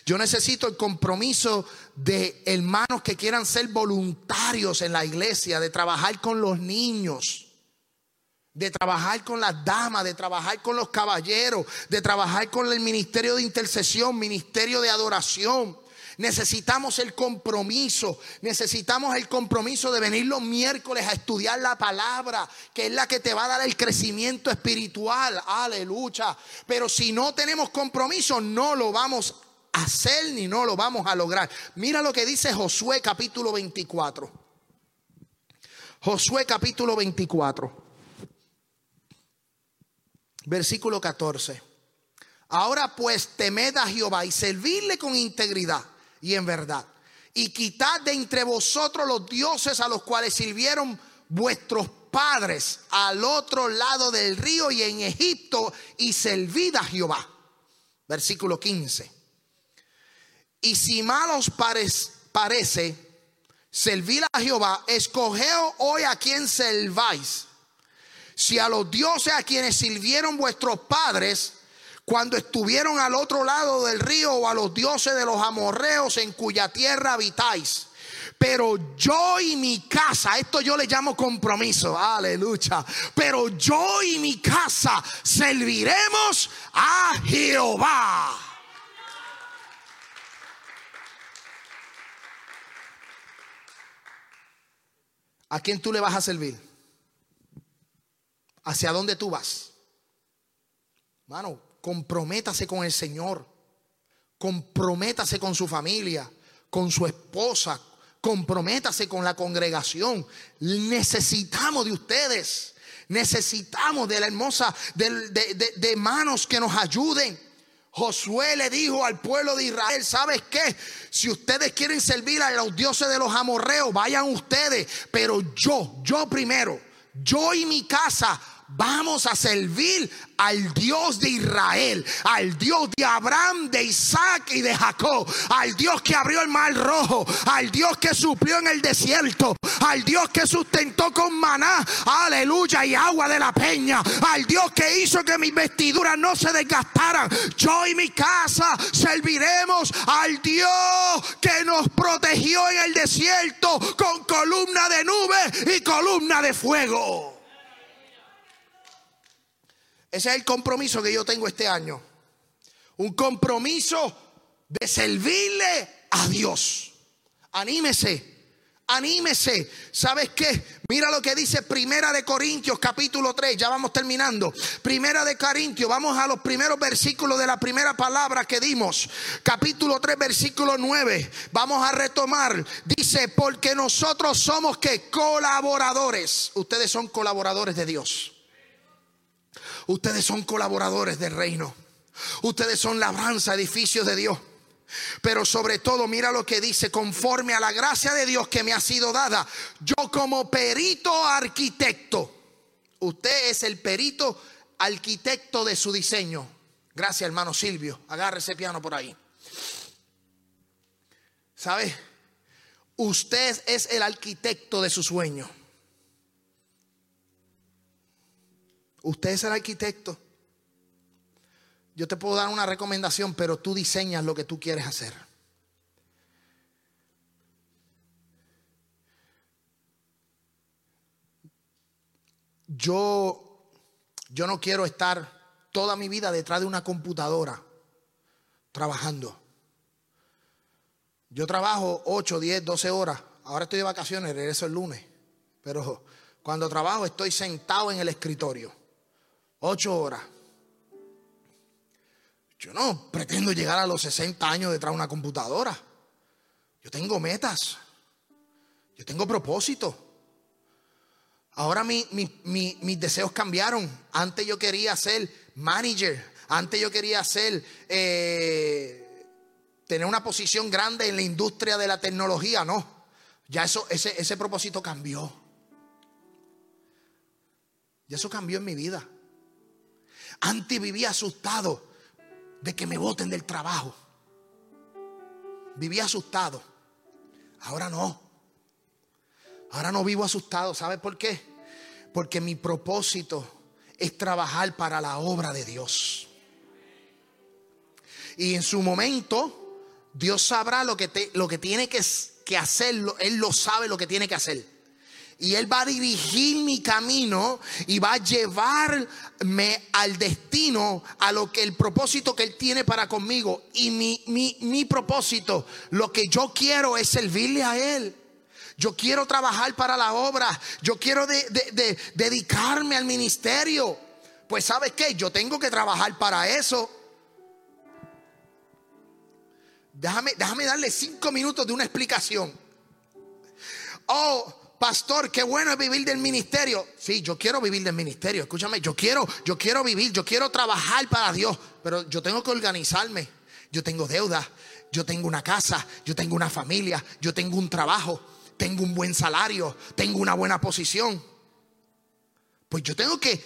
Yo necesito el compromiso de hermanos que quieran ser voluntarios en la iglesia, de trabajar con los niños de trabajar con las damas, de trabajar con los caballeros, de trabajar con el ministerio de intercesión, ministerio de adoración. Necesitamos el compromiso, necesitamos el compromiso de venir los miércoles a estudiar la palabra, que es la que te va a dar el crecimiento espiritual. Aleluya. Pero si no tenemos compromiso, no lo vamos a hacer ni no lo vamos a lograr. Mira lo que dice Josué capítulo 24. Josué capítulo 24. Versículo 14. Ahora pues temed a Jehová y servirle con integridad y en verdad. Y quitad de entre vosotros los dioses a los cuales sirvieron vuestros padres al otro lado del río y en Egipto y servid a Jehová. Versículo 15. Y si mal os parece servir a Jehová, escogeos hoy a quien serváis. Si a los dioses a quienes sirvieron vuestros padres, cuando estuvieron al otro lado del río o a los dioses de los amorreos en cuya tierra habitáis. Pero yo y mi casa, esto yo le llamo compromiso, aleluya. Pero yo y mi casa serviremos a Jehová. ¿A quién tú le vas a servir? ¿Hacia dónde tú vas? Mano, comprométase con el Señor, comprométase con su familia, con su esposa, comprométase con la congregación. Necesitamos de ustedes. Necesitamos de la hermosa, de, manos que nos ayuden. Josué le dijo al pueblo de Israel, ¿sabes qué? Si ustedes quieren servir a los dioses de los amorreos, vayan ustedes, pero yo, yo primero, yo y mi casa vamos a servir al Dios de Israel, al Dios de Abraham, de Isaac y de Jacob, al Dios que abrió el mar rojo, al Dios que suplió en el desierto, al Dios que sustentó con maná, aleluya, y agua de la peña, al Dios que hizo que mis vestiduras no se desgastaran. Yo y mi casa serviremos al Dios que nos protegió en el desierto con columna de nube y columna de fuego. Ese es el compromiso que yo tengo este año. Un compromiso de servirle a Dios. Anímese. Anímese. ¿Sabes qué? Mira lo que dice Primera de Corintios capítulo 3. Ya vamos terminando. Primera de Corintios. Vamos a los primeros versículos de la primera palabra que dimos. Capítulo 3 versículo 9. Vamos a retomar. Dice, porque nosotros somos que colaboradores. Ustedes son colaboradores de Dios. Ustedes son colaboradores del reino. Ustedes son labranza, edificios de Dios. Pero sobre todo, mira lo que dice, conforme a la gracia de Dios que me ha sido dada, yo como perito arquitecto, usted es el perito arquitecto de su diseño. Gracias, hermano Silvio. Agarre ese piano por ahí. ¿Sabe? Usted es el arquitecto de su sueño. Usted es el arquitecto. Yo te puedo dar una recomendación, pero tú diseñas lo que tú quieres hacer. Yo, yo no quiero estar toda mi vida detrás de una computadora trabajando. Yo trabajo 8, 10, 12 horas. Ahora estoy de vacaciones, regreso el lunes. Pero cuando trabajo estoy sentado en el escritorio ocho horas. Yo no pretendo llegar a los 60 años detrás de una computadora. Yo tengo metas. Yo tengo propósitos. Ahora mis deseos cambiaron. Antes yo quería ser manager. Antes yo quería ser, eh, tener una posición grande en la industria de la tecnología. No, ya eso, ese, ese propósito cambió. Ya eso cambió en mi vida. Antes vivía asustado de que me voten del trabajo. Vivía asustado. Ahora no. Ahora no vivo asustado. ¿Sabe por qué? Porque mi propósito es trabajar para la obra de Dios. Y en su momento, Dios sabrá lo que, lo que tiene que, que hacer. Él lo sabe lo que tiene que hacer y Él va a dirigir mi camino y va a llevarme al destino, a lo que el propósito que Él tiene para conmigo. Y mi, mi, propósito, lo que yo quiero es servirle a Él. Yo quiero trabajar para la obra. Yo quiero dedicarme al ministerio. Pues sabes qué, yo tengo que trabajar para eso. Déjame, déjame darle cinco minutos de una explicación. Oh, pastor, qué bueno es vivir del ministerio. Sí, yo quiero vivir del ministerio. Escúchame, yo quiero, yo quiero vivir, yo quiero trabajar para Dios, pero yo tengo que organizarme. Yo tengo deuda, yo tengo una casa, yo tengo una familia, yo tengo un trabajo, tengo un buen salario, tengo una buena posición. Pues yo tengo que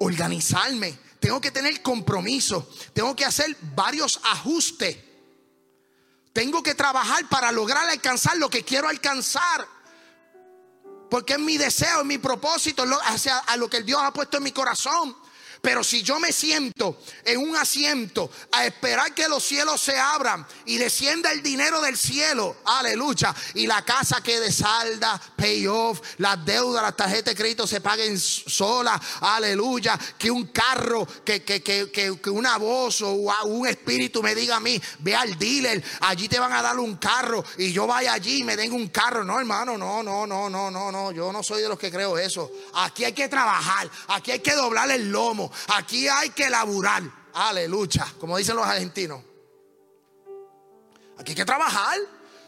organizarme, tengo que tener compromiso, tengo que hacer varios ajustes. Tengo que trabajar para lograr alcanzar lo que quiero alcanzar. Porque es mi deseo, es mi propósito, hacia a lo que Dios ha puesto en mi corazón. Pero si yo me siento en un asiento a esperar que los cielos se abran y descienda el dinero del cielo, aleluya, y la casa quede salda, pay off, las deudas, las tarjetas de crédito se paguen sola, aleluya, que un carro, que, que, que, que, una voz o un espíritu me diga a mí, ve al dealer, allí te van a dar un carro y yo vaya allí y me den un carro. No, hermano, no, no, no, no, no, no, yo no soy de los que creo eso. Aquí hay que trabajar, aquí hay que doblar el lomo, Aquí hay que laburar. Aleluya. Como dicen los argentinos. Aquí hay que trabajar.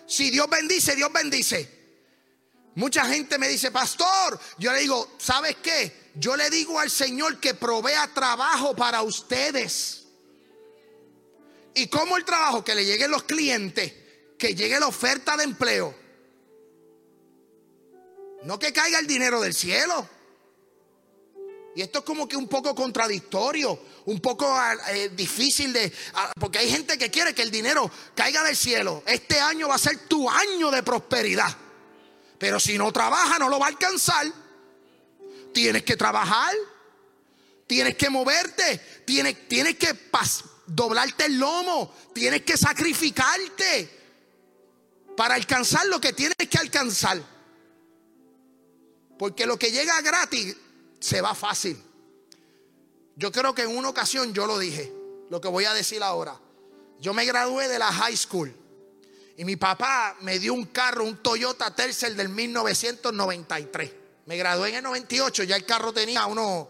Si Dios bendice, Dios bendice. Mucha gente me dice, pastor, yo le digo, ¿sabes qué? yo le digo al Señor que provea trabajo para ustedes. ¿Y cómo el trabajo? Que le lleguen los clientes, que llegue la oferta de empleo. No que caiga el dinero del cielo. Y esto es como que un poco contradictorio, un poco ah, eh, difícil de... Ah, porque hay gente que quiere que el dinero caiga del cielo. Este año va a ser tu año de prosperidad. Pero si no trabaja no lo va a alcanzar. Tienes que trabajar. Tienes que moverte. Tienes, tienes que doblarte el lomo. Tienes que sacrificarte para alcanzar lo que tienes que alcanzar. Porque lo que llega gratis se va fácil. Yo creo que en una ocasión yo lo dije, lo que voy a decir ahora. Yo me gradué de la high school y mi papá me dio un carro, un Toyota Tercel del 1993. Me gradué en el 98, ya el carro tenía unos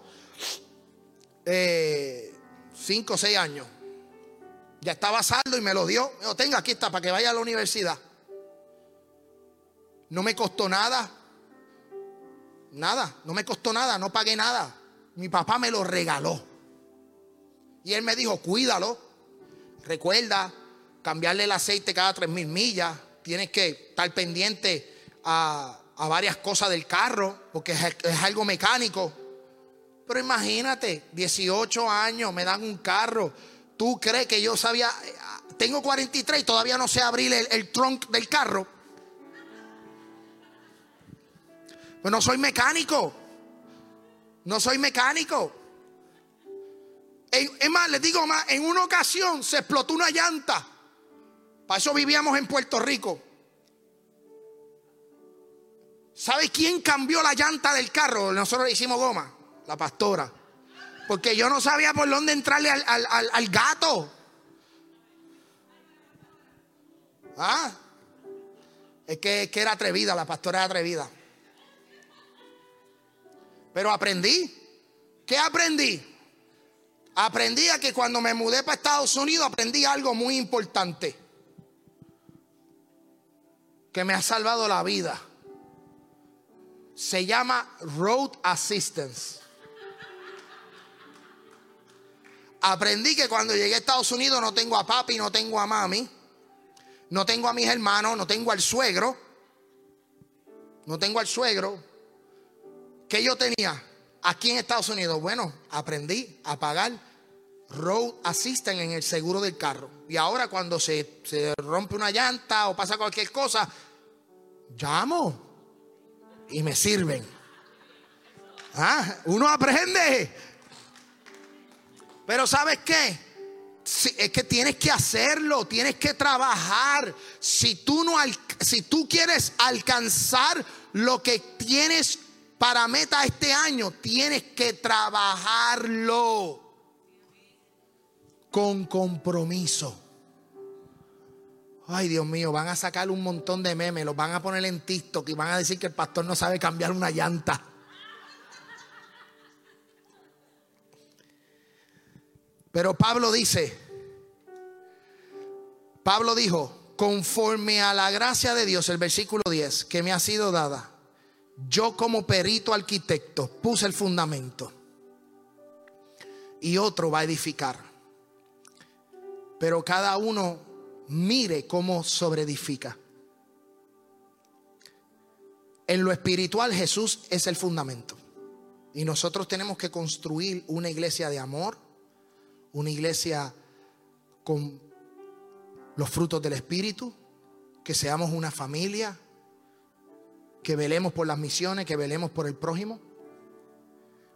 5 eh, o 6 años. Ya estaba saldo y me lo dio. Me dijo, tenga, aquí está, para que vaya a la universidad. No me costó nada. Nada, no me costó nada, no pagué nada. Mi papá me lo regaló. Y él me dijo, cuídalo. Recuerda cambiarle el aceite cada tres mil millas. Tienes que estar pendiente a, varias cosas del carro, porque es, es algo mecánico. Pero imagínate, 18 años, me dan un carro. ¿Tú crees que yo sabía? Tengo 43 y todavía no sé abrir el, el trunk del carro. Pues no soy mecánico. No soy mecánico. Es más, les digo más, en una ocasión se explotó una llanta. Para eso vivíamos en Puerto Rico. ¿Sabe quién cambió la llanta del carro? Nosotros le hicimos goma, la pastora. Porque yo no sabía por dónde entrarle al, gato. Ah, es que, es que era atrevida, la pastora era atrevida. Pero aprendí. ¿Qué aprendí? Aprendí a que cuando me mudé para Estados Unidos aprendí algo muy importante. Que me ha salvado la vida. Se llama Road Assistance. Aprendí que cuando llegué a Estados Unidos no tengo a papi, no tengo a mami, no tengo a mis hermanos, no tengo al suegro, no tengo al suegro, ¿Qué yo tenía aquí en Estados Unidos? Bueno, aprendí a pagar road assistant en el seguro del carro. Y ahora cuando se, rompe una llanta o pasa cualquier cosa, llamo y me sirven. Ah, uno aprende. Pero ¿sabes qué? es que tienes que hacerlo, tienes que trabajar. Si tú no si tú quieres alcanzar lo que tienes para meta este año, tienes que trabajarlo con compromiso. Ay, Dios mío, van a sacar un montón de memes, los van a poner en TikTok y van a decir que el pastor no sabe cambiar una llanta. Pero Pablo dice, Pablo dijo, conforme a la gracia de Dios, el versículo 10, que me ha sido dada yo como perito arquitecto puse el fundamento y otro va a edificar. Pero cada uno mire cómo sobreedifica. En lo espiritual Jesús es el fundamento. Y nosotros tenemos que construir una iglesia de amor, una iglesia con los frutos del Espíritu, que seamos una familia, que velemos por las misiones, que velemos por el prójimo.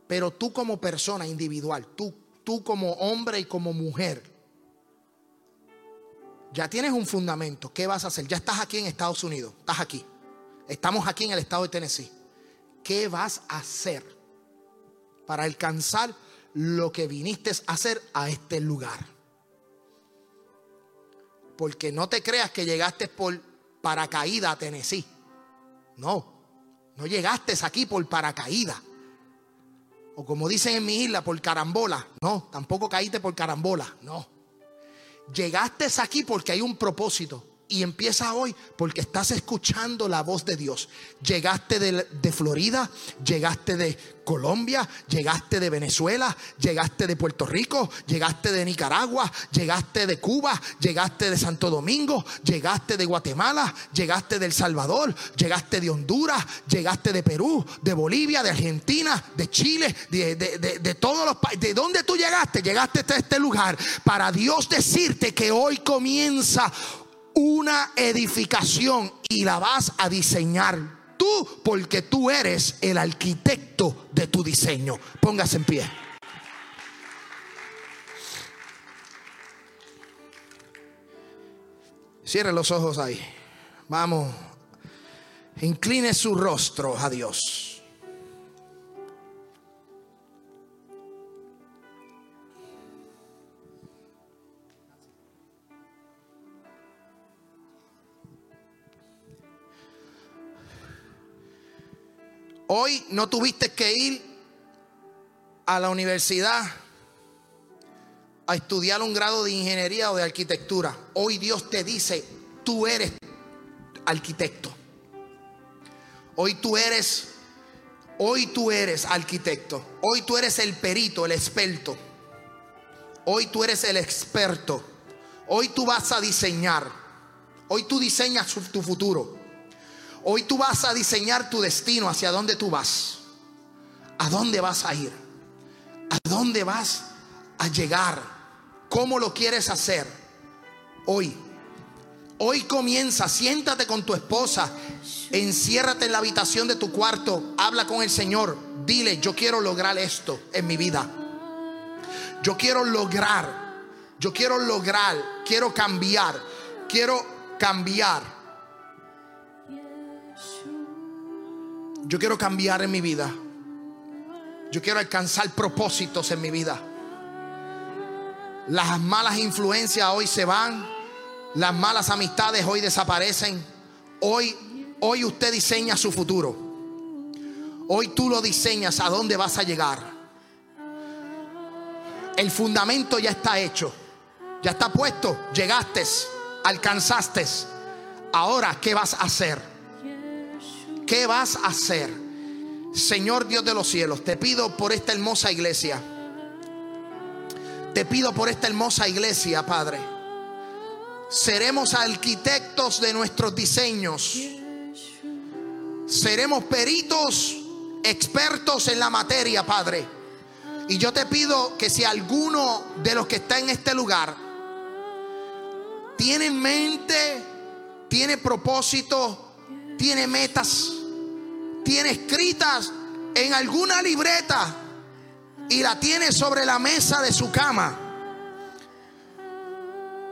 Pero tú como persona individual, tú, tú como hombre y como mujer, ya tienes un fundamento. ¿Qué vas a hacer? Ya estás aquí en Estados Unidos, estás aquí. Estamos aquí en el estado de Tennessee. ¿Qué vas a hacer para alcanzar lo que viniste a hacer a este lugar? Porque no te creas que llegaste por paracaídas a Tennessee. No, no llegaste aquí por paracaídas. O como dicen en mi isla, por carambola. No, tampoco caíste por carambola. No. Llegaste aquí porque hay un propósito. Y empieza hoy porque estás escuchando la voz de Dios. Llegaste de, Florida, llegaste de Colombia, llegaste de Venezuela, llegaste de Puerto Rico, llegaste de Nicaragua, llegaste de Cuba, llegaste de Santo Domingo, llegaste de Guatemala, llegaste de El Salvador, llegaste de Honduras, llegaste de Perú, de Bolivia, de Argentina, de Chile, de, de, de, de todos los países. ¿De dónde tú llegaste? Llegaste a este lugar para Dios decirte que hoy comienza una edificación y la vas a diseñar tú porque tú eres el arquitecto de tu diseño. Póngase en pie. Cierre los ojos ahí. Vamos. Incline su rostro a Dios. Hoy no tuviste que ir a la universidad a estudiar un grado de ingeniería o de arquitectura. Hoy Dios te dice, tú eres arquitecto. Hoy tú eres, hoy tú eres arquitecto. Hoy tú eres el perito, el experto. Hoy tú eres el experto. Hoy tú vas a diseñar. Hoy tú diseñas tu futuro. Hoy tú vas a diseñar tu destino, hacia dónde tú vas. ¿A dónde vas a ir? ¿A dónde vas a llegar? ¿Cómo lo quieres hacer? Hoy. Hoy comienza, siéntate con tu esposa, enciérrate en la habitación de tu cuarto, habla con el Señor, dile, yo quiero lograr esto en mi vida. Yo quiero lograr, yo quiero lograr, quiero cambiar, quiero cambiar. Yo quiero cambiar en mi vida. Yo quiero alcanzar propósitos en mi vida. Las malas influencias hoy se van. Las malas amistades hoy desaparecen. Hoy, hoy usted diseña su futuro. Hoy tú lo diseñas a dónde vas a llegar. El fundamento ya está hecho. Ya está puesto. Llegaste. Alcanzaste. Ahora, ¿qué vas a hacer? ¿Qué vas a hacer? Señor Dios de los cielos, te pido por esta hermosa iglesia. Te pido por esta hermosa iglesia, Padre. Seremos arquitectos de nuestros diseños. Seremos peritos, expertos en la materia, Padre. Y yo te pido que si alguno de los que está en este lugar tiene en mente, tiene propósito, tiene metas, tiene escritas en alguna libreta y la tiene sobre la mesa de su cama.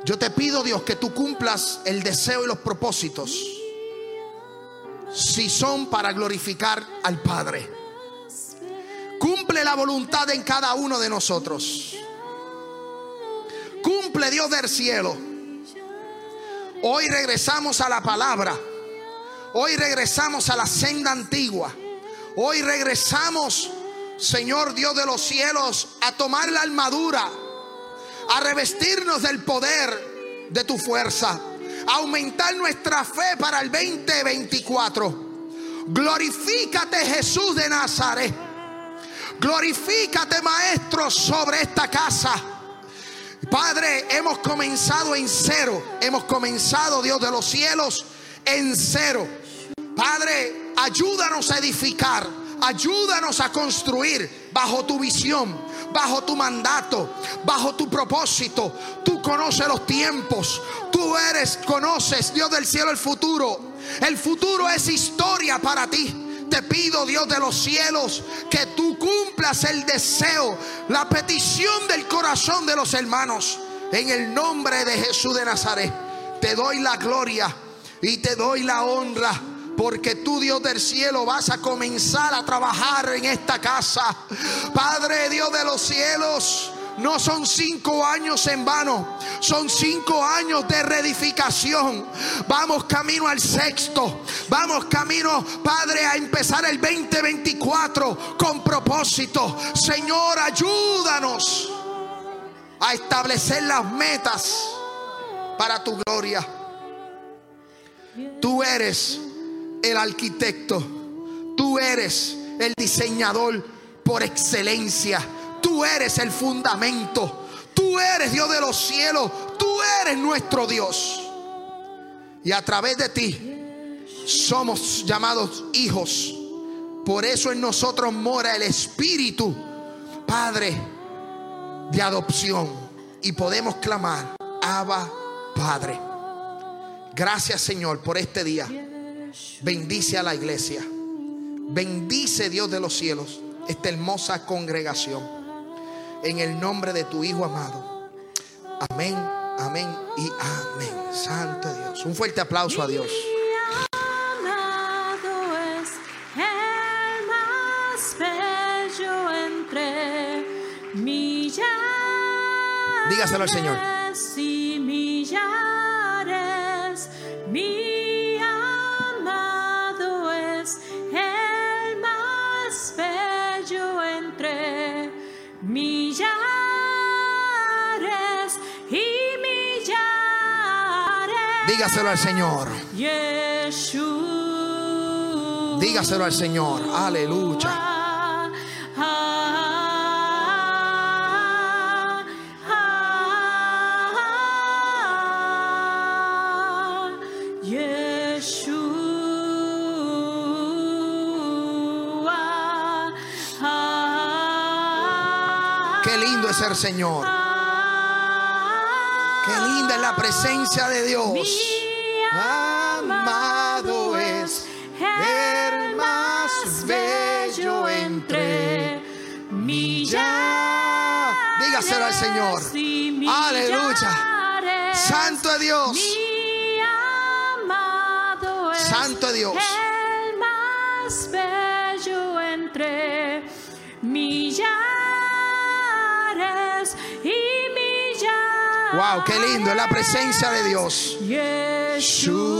Yo te pido, Dios, que tú cumplas el deseo y los propósitos. Si son para glorificar al Padre. Cumple la voluntad en cada uno de nosotros. Cumple Dios del cielo. Hoy regresamos a la palabra. Hoy regresamos a la senda antigua. Hoy regresamos, Señor Dios de los cielos, a tomar la armadura, a revestirnos del poder de tu fuerza, a aumentar nuestra fe para el 2024. Glorifícate Jesús de Nazaret. Glorifícate Maestro sobre esta casa. Padre, hemos comenzado en cero. Hemos comenzado, Dios de los cielos, en cero. Padre, ayúdanos a edificar, ayúdanos a construir bajo tu visión, bajo tu mandato, bajo tu propósito. Tú conoces los tiempos, tú eres, conoces, Dios del cielo, el futuro. El futuro es historia para ti te pido, Dios de los cielos, que tú cumplas el deseo, la petición del corazón de los hermanos. En el nombre de Jesús de Nazaret, te doy la gloria y te doy la honra porque tú, Dios del cielo, vas a comenzar a trabajar en esta casa. Padre Dios de los cielos. No son cinco años en vano, son cinco años de reedificación. Vamos camino al sexto, vamos camino, Padre, a empezar el 2024 con propósito. Señor, ayúdanos a establecer las metas para tu gloria. Tú eres el arquitecto. Tú eres el diseñador por excelencia. Tú eres el fundamento. Tú eres Dios de los cielos. Tú eres nuestro Dios. Y a través de ti somos llamados hijos. Por eso en nosotros mora el Espíritu, Padre de adopción. Y podemos clamar, Abba, Padre. Gracias Señor por este día. Bendice a la iglesia. Bendice Dios de los cielos esta hermosa congregación. En el nombre de tu Hijo amado. Amén, amén y amén. Santo Dios. Un fuerte aplauso a Dios. Dígaselo al Señor. Dígaselo al Señor. Dígaselo al Señor. Aleluya. Qué lindo es ser Señor. Qué linda es la presencia de Dios. Amado es el más bello entre millares. Dígaselo al Señor. Aleluya. Santo es Dios. Santo es Dios. Wow, qué lindo la presencia de Dios. Yeshua.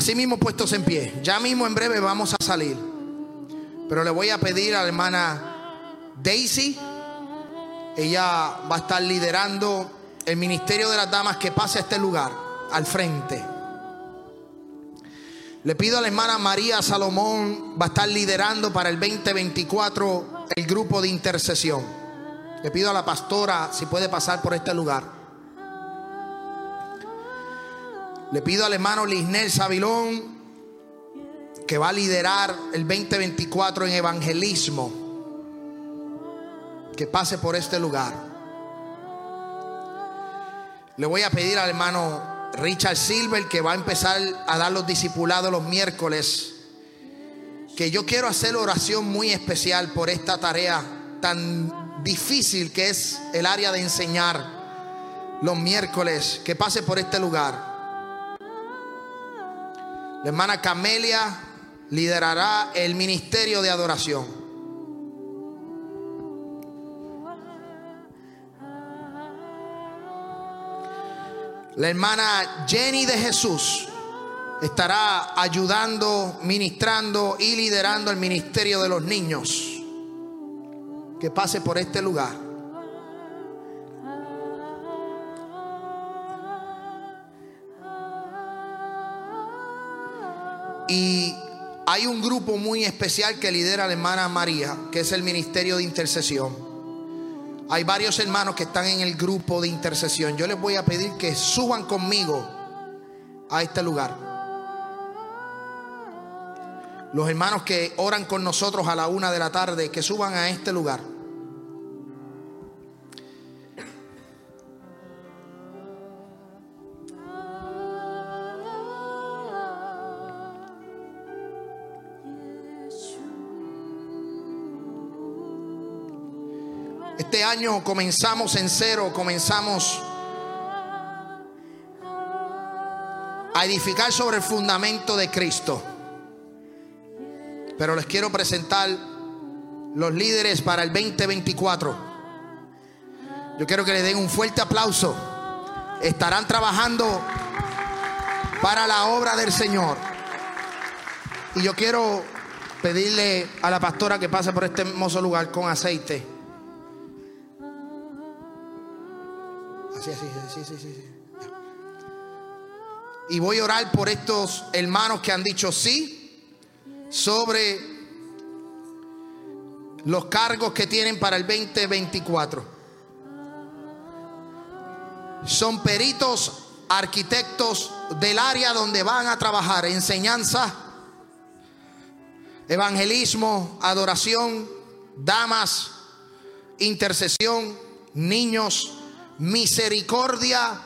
Así mismo puestos en pie. Ya mismo en breve vamos a salir. Pero le voy a pedir a la hermana Daisy. Ella va a estar liderando el ministerio de las damas que pase a este lugar, al frente. Le pido a la hermana María Salomón, va a estar liderando para el 2024 el grupo de intercesión. Le pido a la pastora si puede pasar por este lugar. Le pido al hermano Lisnel Sabilón que va a liderar el 2024 en evangelismo. Que pase por este lugar. Le voy a pedir al hermano Richard Silver que va a empezar a dar los discipulados los miércoles. Que yo quiero hacer oración muy especial por esta tarea tan difícil que es el área de enseñar los miércoles. Que pase por este lugar. La hermana Camelia liderará el ministerio de adoración. La hermana Jenny de Jesús estará ayudando, ministrando y liderando el ministerio de los niños. Que pase por este lugar. Y hay un grupo muy especial que lidera la hermana María, que es el ministerio de intercesión. Hay varios hermanos que están en el grupo de intercesión. Yo les voy a pedir que suban conmigo a este lugar. Los hermanos que oran con nosotros a la una de la tarde, que suban a este lugar. Este año comenzamos en cero, comenzamos a edificar sobre el fundamento de Cristo. Pero les quiero presentar los líderes para el 2024. Yo quiero que le den un fuerte aplauso. Estarán trabajando para la obra del Señor. Y yo quiero pedirle a la pastora que pase por este hermoso lugar con aceite. Así, así, sí, sí, sí. Y voy a orar por estos hermanos que han dicho sí sobre los cargos que tienen para el 2024. Son peritos, arquitectos del área donde van a trabajar, enseñanza, evangelismo, adoración, damas, intercesión, niños, misericordia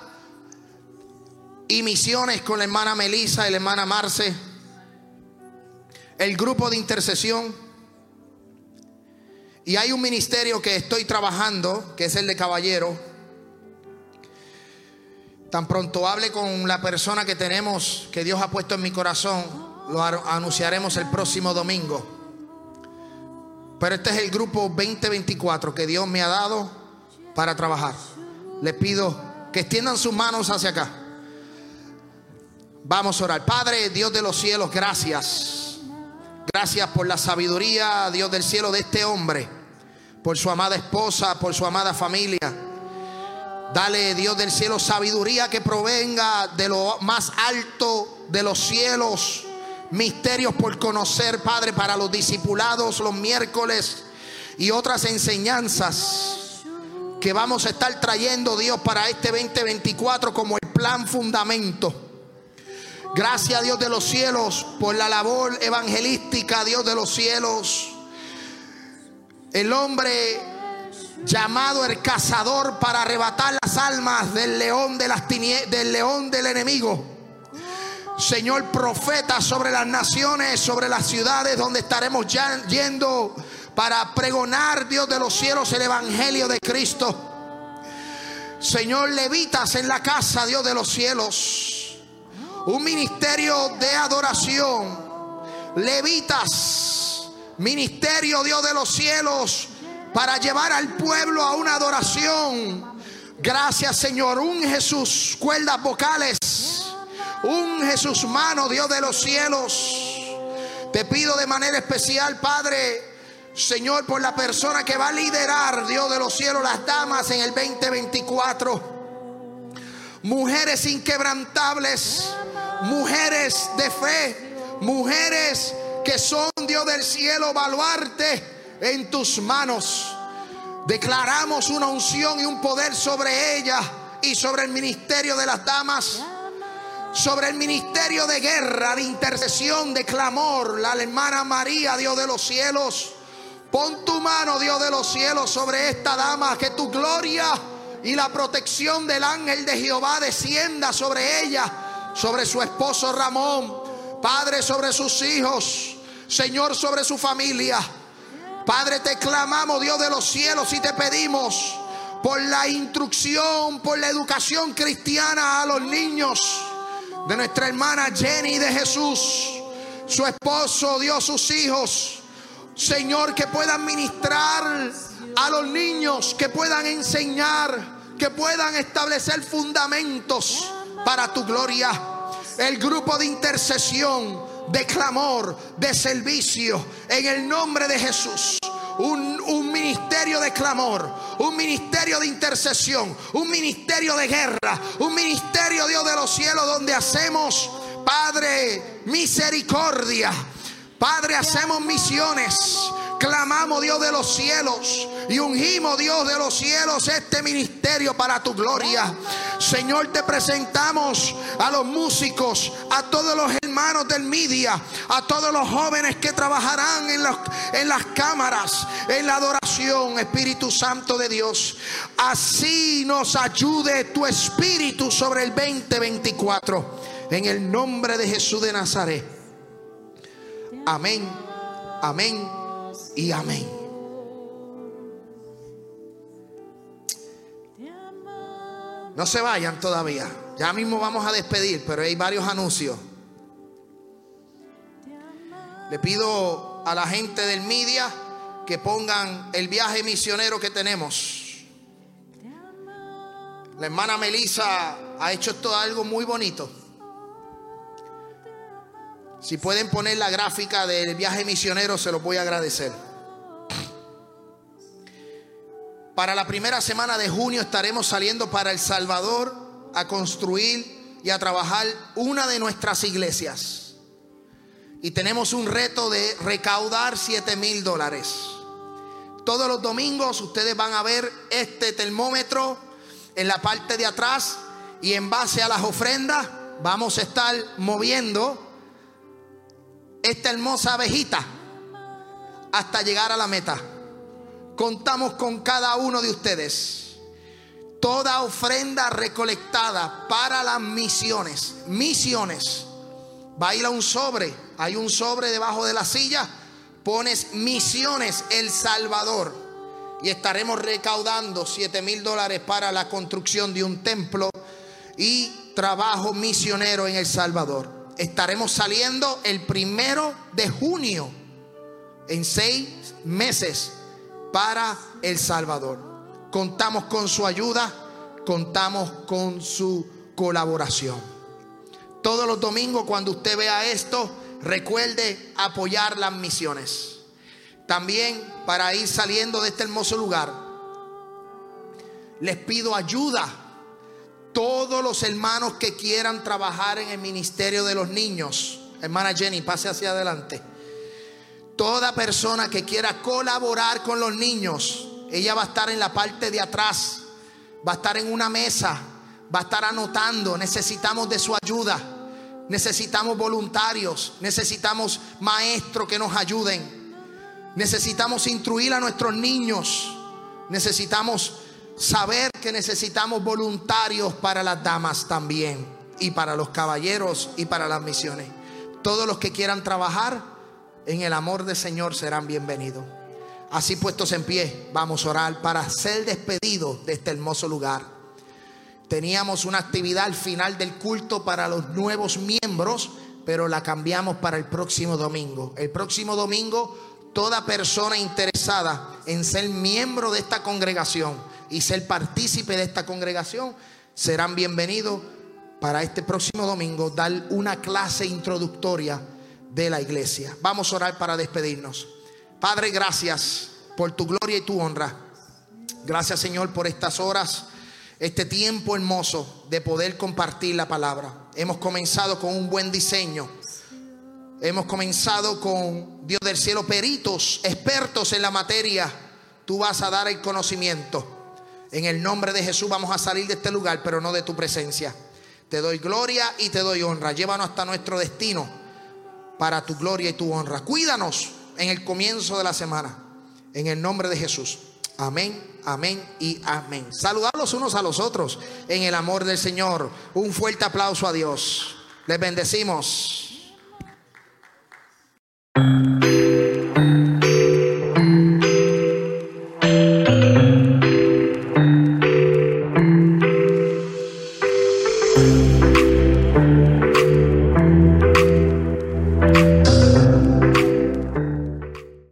y misiones con la hermana Melissa y la hermana Marce, el grupo de intercesión. Y hay un ministerio que estoy trabajando, que es el de caballero. Tan pronto hable con la persona que tenemos, que Dios ha puesto en mi corazón, lo anunciaremos el próximo domingo. Pero este es el grupo 2024 que Dios me ha dado para trabajar. Les pido que extiendan sus manos hacia acá. Vamos a orar. Padre, Dios de los cielos, gracias. Gracias por la sabiduría, Dios del cielo, de este hombre. Por su amada esposa, por su amada familia. Dale, Dios del cielo, sabiduría que provenga de lo más alto de los cielos. Misterios por conocer, Padre, para los discipulados los miércoles y otras enseñanzas que vamos a estar trayendo, Dios, para este 2024 como el plan fundamento. Gracias, Dios de los cielos, por la labor evangelística, Dios de los cielos. El hombre llamado el cazador para arrebatar las almas del león de las del león del enemigo. Señor profeta sobre las naciones, sobre las ciudades donde estaremos ya yendo para pregonar, Dios de los cielos, el Evangelio de Cristo. Señor, levitas en la casa, Dios de los cielos. Un ministerio de adoración. Levitas, ministerio, Dios de los cielos, para llevar al pueblo a una adoración. Gracias, Señor. Un Jesús, cuerdas vocales. Un Jesús mano, Dios de los cielos. Te pido de manera especial, Padre Señor, por la persona que va a liderar, Dios de los cielos, las damas en el 2024. Mujeres inquebrantables, mujeres de fe, mujeres que son, Dios del cielo, baluarte en tus manos. Declaramos una unción y un poder sobre ella y sobre el ministerio de las damas sobre el ministerio de guerra, de intercesión, de clamor, la hermana María, Dios de los cielos, Pon tu mano, Dios de los cielos, sobre esta dama, que tu gloria y la protección del ángel de Jehová descienda sobre ella, sobre su esposo Ramón, Padre, sobre sus hijos, Señor, sobre su familia. Padre, te clamamos, Dios de los cielos, y te pedimos por la instrucción, por la educación cristiana a los niños de nuestra hermana Jenny de Jesús, su esposo, Dios, sus hijos. Señor, que puedan ministrar a los niños, que puedan enseñar, que puedan establecer fundamentos para tu gloria. El grupo de intercesión, de clamor, de servicio, en el nombre de Jesús. Un, un, ministerio de clamor, un ministerio de intercesión, un ministerio de guerra, un ministerio, Dios de los cielos, donde hacemos, Padre, misericordia Padre, hacemos misiones. Clamamos Dios de los cielos y ungimos Dios de los cielos este ministerio para tu gloria. Señor, te presentamos a los músicos, a todos los hermanos del media, a todos los jóvenes que trabajarán en, en las cámaras, en la adoración, Espíritu Santo de Dios. Así nos ayude tu Espíritu sobre el 2024. En el nombre de Jesús de Nazaret. Amén, amén y amén. No se vayan todavía. Ya mismo vamos a despedir, pero hay varios anuncios. Le pido a la gente del media que pongan el viaje misionero que tenemos. La hermana Melissa ha hecho esto algo muy bonito. Si pueden poner la gráfica del viaje misionero, se los voy a agradecer. Para la primera semana de junio estaremos saliendo para El Salvador a construir y a trabajar una de nuestras iglesias. Y tenemos un reto de recaudar 7 mil dólares. Todos los domingos ustedes van a ver este termómetro en la parte de atrás y en base a las ofrendas vamos a estar moviendo esta hermosa abejita hasta llegar a la meta. Contamos con cada uno de ustedes. Toda ofrenda recolectada para las misiones, misiones, va un sobre. Hay un sobre debajo de la silla. Pones misiones El Salvador y estaremos recaudando 7 mil dólares para la construcción de un templo y trabajo misionero en El Salvador. Estaremos saliendo el primero de junio, en seis meses, para El Salvador. Contamos con su ayuda, contamos con su colaboración. Todos los domingos cuando usted vea esto, recuerde apoyar las misiones. También para ir saliendo de este hermoso lugar, les pido ayuda. Todos los hermanos que quieran trabajar en el ministerio de los niños, hermana Jenny, pase hacia adelante. Toda persona que quiera colaborar con los niños, ella va a estar en la parte de atrás, va a estar en una mesa, va a estar anotando. Necesitamos de su ayuda. Necesitamos voluntarios, necesitamos maestros que nos ayuden. Necesitamos instruir a nuestros niños. Necesitamos saber que necesitamos voluntarios para las damas también. Y para los caballeros y para las misiones. Todos los que quieran trabajar en el amor del Señor serán bienvenidos. Así puestos en pie, vamos a orar para ser despedidos de este hermoso lugar. Teníamos una actividad al final del culto para los nuevos miembros, pero la cambiamos para el próximo domingo. El próximo domingo, toda persona interesada en ser miembro de esta congregación y ser partícipe de esta congregación serán bienvenidos para este próximo domingo dar una clase introductoria de la iglesia. Vamos a orar para despedirnos. Padre, gracias por tu gloria y tu honra. Gracias Señor por estas horas, este tiempo hermoso de poder compartir la palabra. Hemos comenzado con un buen diseño. Hemos comenzado con Dios del cielo, peritos, expertos en la materia. Tú vas a dar el conocimiento. En el nombre de Jesús vamos a salir de este lugar, pero no de tu presencia. Te doy gloria y te doy honra. Llévanos hasta nuestro destino para tu gloria y tu honra. Cuídanos en el comienzo de la semana. En el nombre de Jesús. Amén, amén y amén. Saludarlos unos a los otros en el amor del Señor. Un fuerte aplauso a Dios. Les bendecimos.